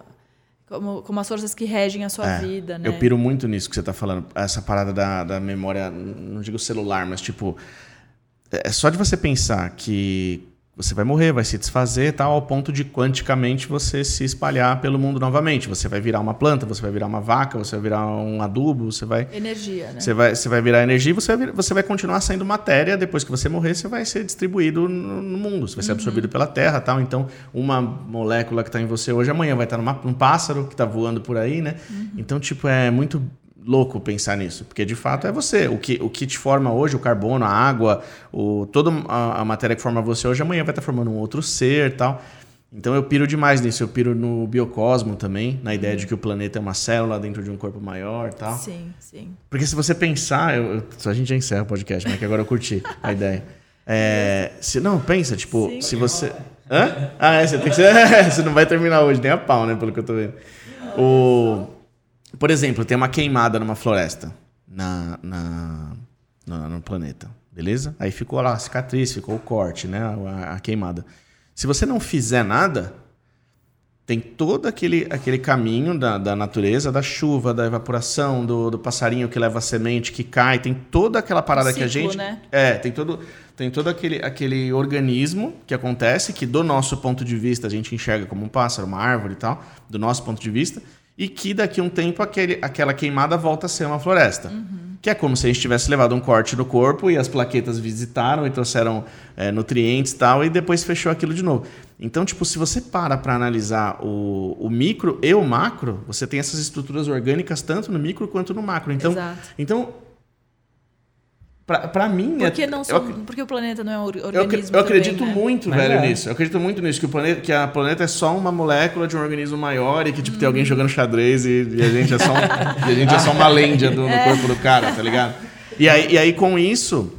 como, como as forças que regem a sua É, vida, né? Eu piro muito nisso que você tá falando. Essa parada da, da memória, não digo celular, mas tipo. É só de você pensar que você vai morrer, vai se desfazer, tal, ao ponto de quanticamente você se espalhar pelo mundo novamente. Você vai virar uma planta, você vai virar uma vaca, você vai virar um adubo, você vai. Energia, né? Você vai, você vai virar energia e você vai, você vai continuar sendo matéria. Depois que você morrer, você vai ser distribuído no, no mundo. Você vai ser absorvido pela terra tal. Então, uma molécula que está em você hoje, amanhã vai estar numa, num pássaro que está voando por aí, né? Então, tipo, é muito louco pensar nisso. Porque, de fato, é você. O que, o que te forma hoje, o carbono, a água, o, toda a, a matéria que forma você hoje, amanhã vai estar formando um outro ser tal. Então eu piro demais nisso. Eu piro no biocosmo também, na ideia de que o planeta é uma célula dentro de um corpo maior tal. Sim, sim. Porque se você pensar, eu, eu- a gente já encerra o podcast, mas que agora eu curti a ideia. É, se, não, pensa, tipo, Sim. se você. Hã? Ah, é, você tem que ser. você não vai terminar hoje, nem a pau, né? Pelo que eu tô vendo. O, por exemplo, tem uma queimada numa floresta na, na, no, no planeta, beleza? Aí ficou lá a cicatriz, ficou o corte, né? A, a queimada. Se você não fizer nada, tem todo aquele, aquele caminho da, da natureza, da chuva, da evaporação, do, do passarinho que leva a semente, que cai, tem toda aquela parada que a ciclo, gente. né? É, tem todo, tem todo aquele, aquele organismo que acontece, que do nosso ponto de vista a gente enxerga como um pássaro, uma árvore e tal, do nosso ponto de vista, e que daqui a um tempo aquele, aquela queimada volta a ser uma floresta. Que é como se a gente tivesse levado um corte no corpo e as plaquetas visitaram e trouxeram é, nutrientes e tal, e depois fechou aquilo de novo. Então, tipo, se você para para analisar o, o micro e o macro, você tem essas estruturas orgânicas tanto no micro quanto no macro. Então, Exato. então pra, pra mim... Por que, é- não eu são, ac- porque o planeta não é um or- eu, organismo eu também, acredito né? muito, Mas velho, é. nisso. Eu acredito muito nisso, que o planeta, que a planeta é só uma molécula de um organismo maior e que, tipo, tem alguém jogando xadrez e, e a gente é só, um- e a gente é só uma lêndia do- no corpo do cara, tá ligado? E aí, e aí com isso,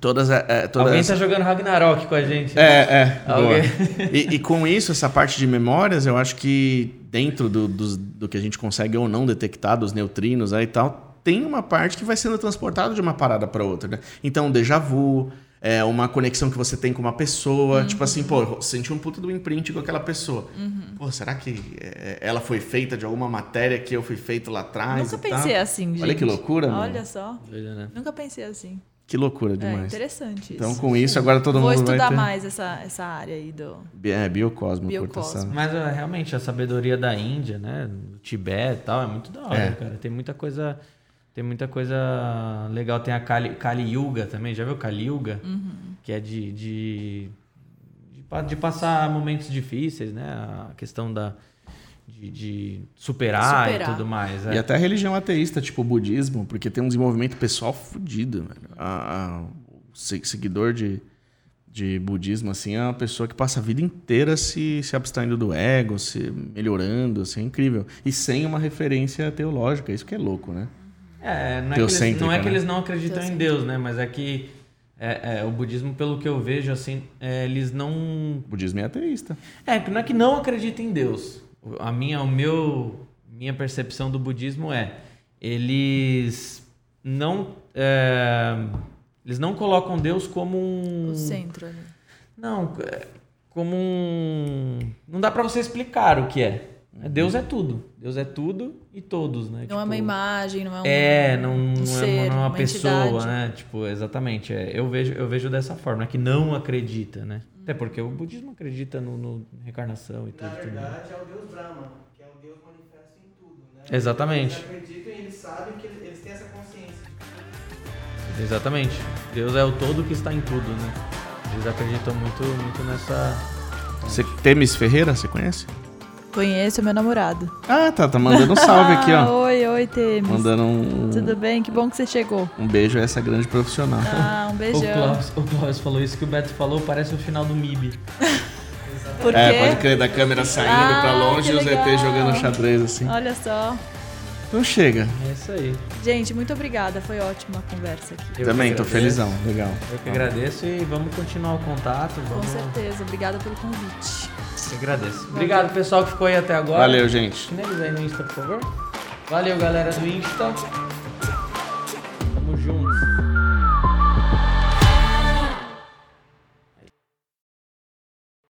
todas... É, é, todas Alguém essa- tá jogando Ragnarok com a gente. é, é. Alguém- boa. E, e com isso, essa parte de memórias, eu acho que dentro do, dos- do que a gente consegue ou não detectar, dos neutrinos aí e tal, tem uma parte que vai sendo transportada de uma parada para outra, né? Então, um déjà vu, é uma conexão que você tem com uma pessoa, tipo assim, pô, senti um puta do imprint com aquela pessoa. Pô, será que é, ela foi feita de alguma matéria que eu fui feito lá atrás? Nunca tal? pensei assim, gente. Olha que loucura, mano. Olha só. Doido, né? Nunca pensei assim. Que loucura É demais. interessante isso. então, com isso, agora todo Vou mundo vai estudar ter... mais essa, essa área aí do... É, biocosmo, Biocosmo. cortação. Mas é, realmente a sabedoria da Índia, né? Do Tibete e tal, é muito da hora, É. cara. Tem muita coisa. Tem muita coisa legal. Tem a Kali, Kali Yuga também. Já viu Kali Yuga? Que é de, de, de, de passar momentos difíceis, né? A questão da, de, de superar, Superar. e tudo mais. é. E até a religião ateísta, tipo o budismo, porque tem um desenvolvimento pessoal. A- a- o se- seguidor de, de budismo, assim, é uma pessoa que passa a vida inteira se, se abstraindo do ego, se melhorando, assim, é incrível. E sem uma referência teológica, isso que é louco, né? É, não é, que eles, não é que né? eles não acreditam em Deus, né? Mas é que é, é, o budismo, pelo que eu vejo, assim, é, eles não O budismo é ateísta. É, que não é que não acredita em Deus. A minha, o meu, minha percepção do budismo é eles não é, eles não colocam Deus como um O centro ali. não é, como um não dá pra você explicar o que é. Deus é tudo. Deus é tudo e todos, né? Não é uma Tipo, imagem, não é um, é, não, um não, é, ser, uma, não é uma uma pessoa, entidade. né? Tipo, exatamente. é. eu, vejo, eu vejo dessa forma, né? que não acredita, né? Uhum. Até porque o budismo acredita no, no reencarnação e tudo. Na tudo. verdade, é o Deus Brahma, que é o Deus manifesto em tudo, né? Exatamente. Eles acreditam e eles sabem que eles, eles têm essa consciência. Exatamente. Deus é o todo que está em tudo, né? Eles acreditam muito, muito nessa. Você, Temis Ferreira, você conhece? Conheço, é meu namorado. Ah, tá, tá mandando um salve aqui, Ah, ó. oi, oi, Temis. Mandando um, Tudo bem? Que bom que você chegou. um beijo a essa grande profissional. Ah, um O beijão. Klaus, o Klaus falou isso que o Beto falou, parece o final do MIB. Por quê? É, pode crer, da câmera saindo Ah, pra longe e os. ET jogando xadrez, assim. Olha só. Então chega. É isso aí. Gente, muito obrigada. Foi ótima a conversa aqui. Eu Também, tô felizão. Legal. Eu que agradeço e vamos continuar o contato. Com Vamos... certeza. Obrigada pelo convite. Eu que agradeço. Obrigado, pessoal, que ficou aí até agora. Valeu, gente. Finaliza aí no Insta, por favor. Valeu, galera do Insta.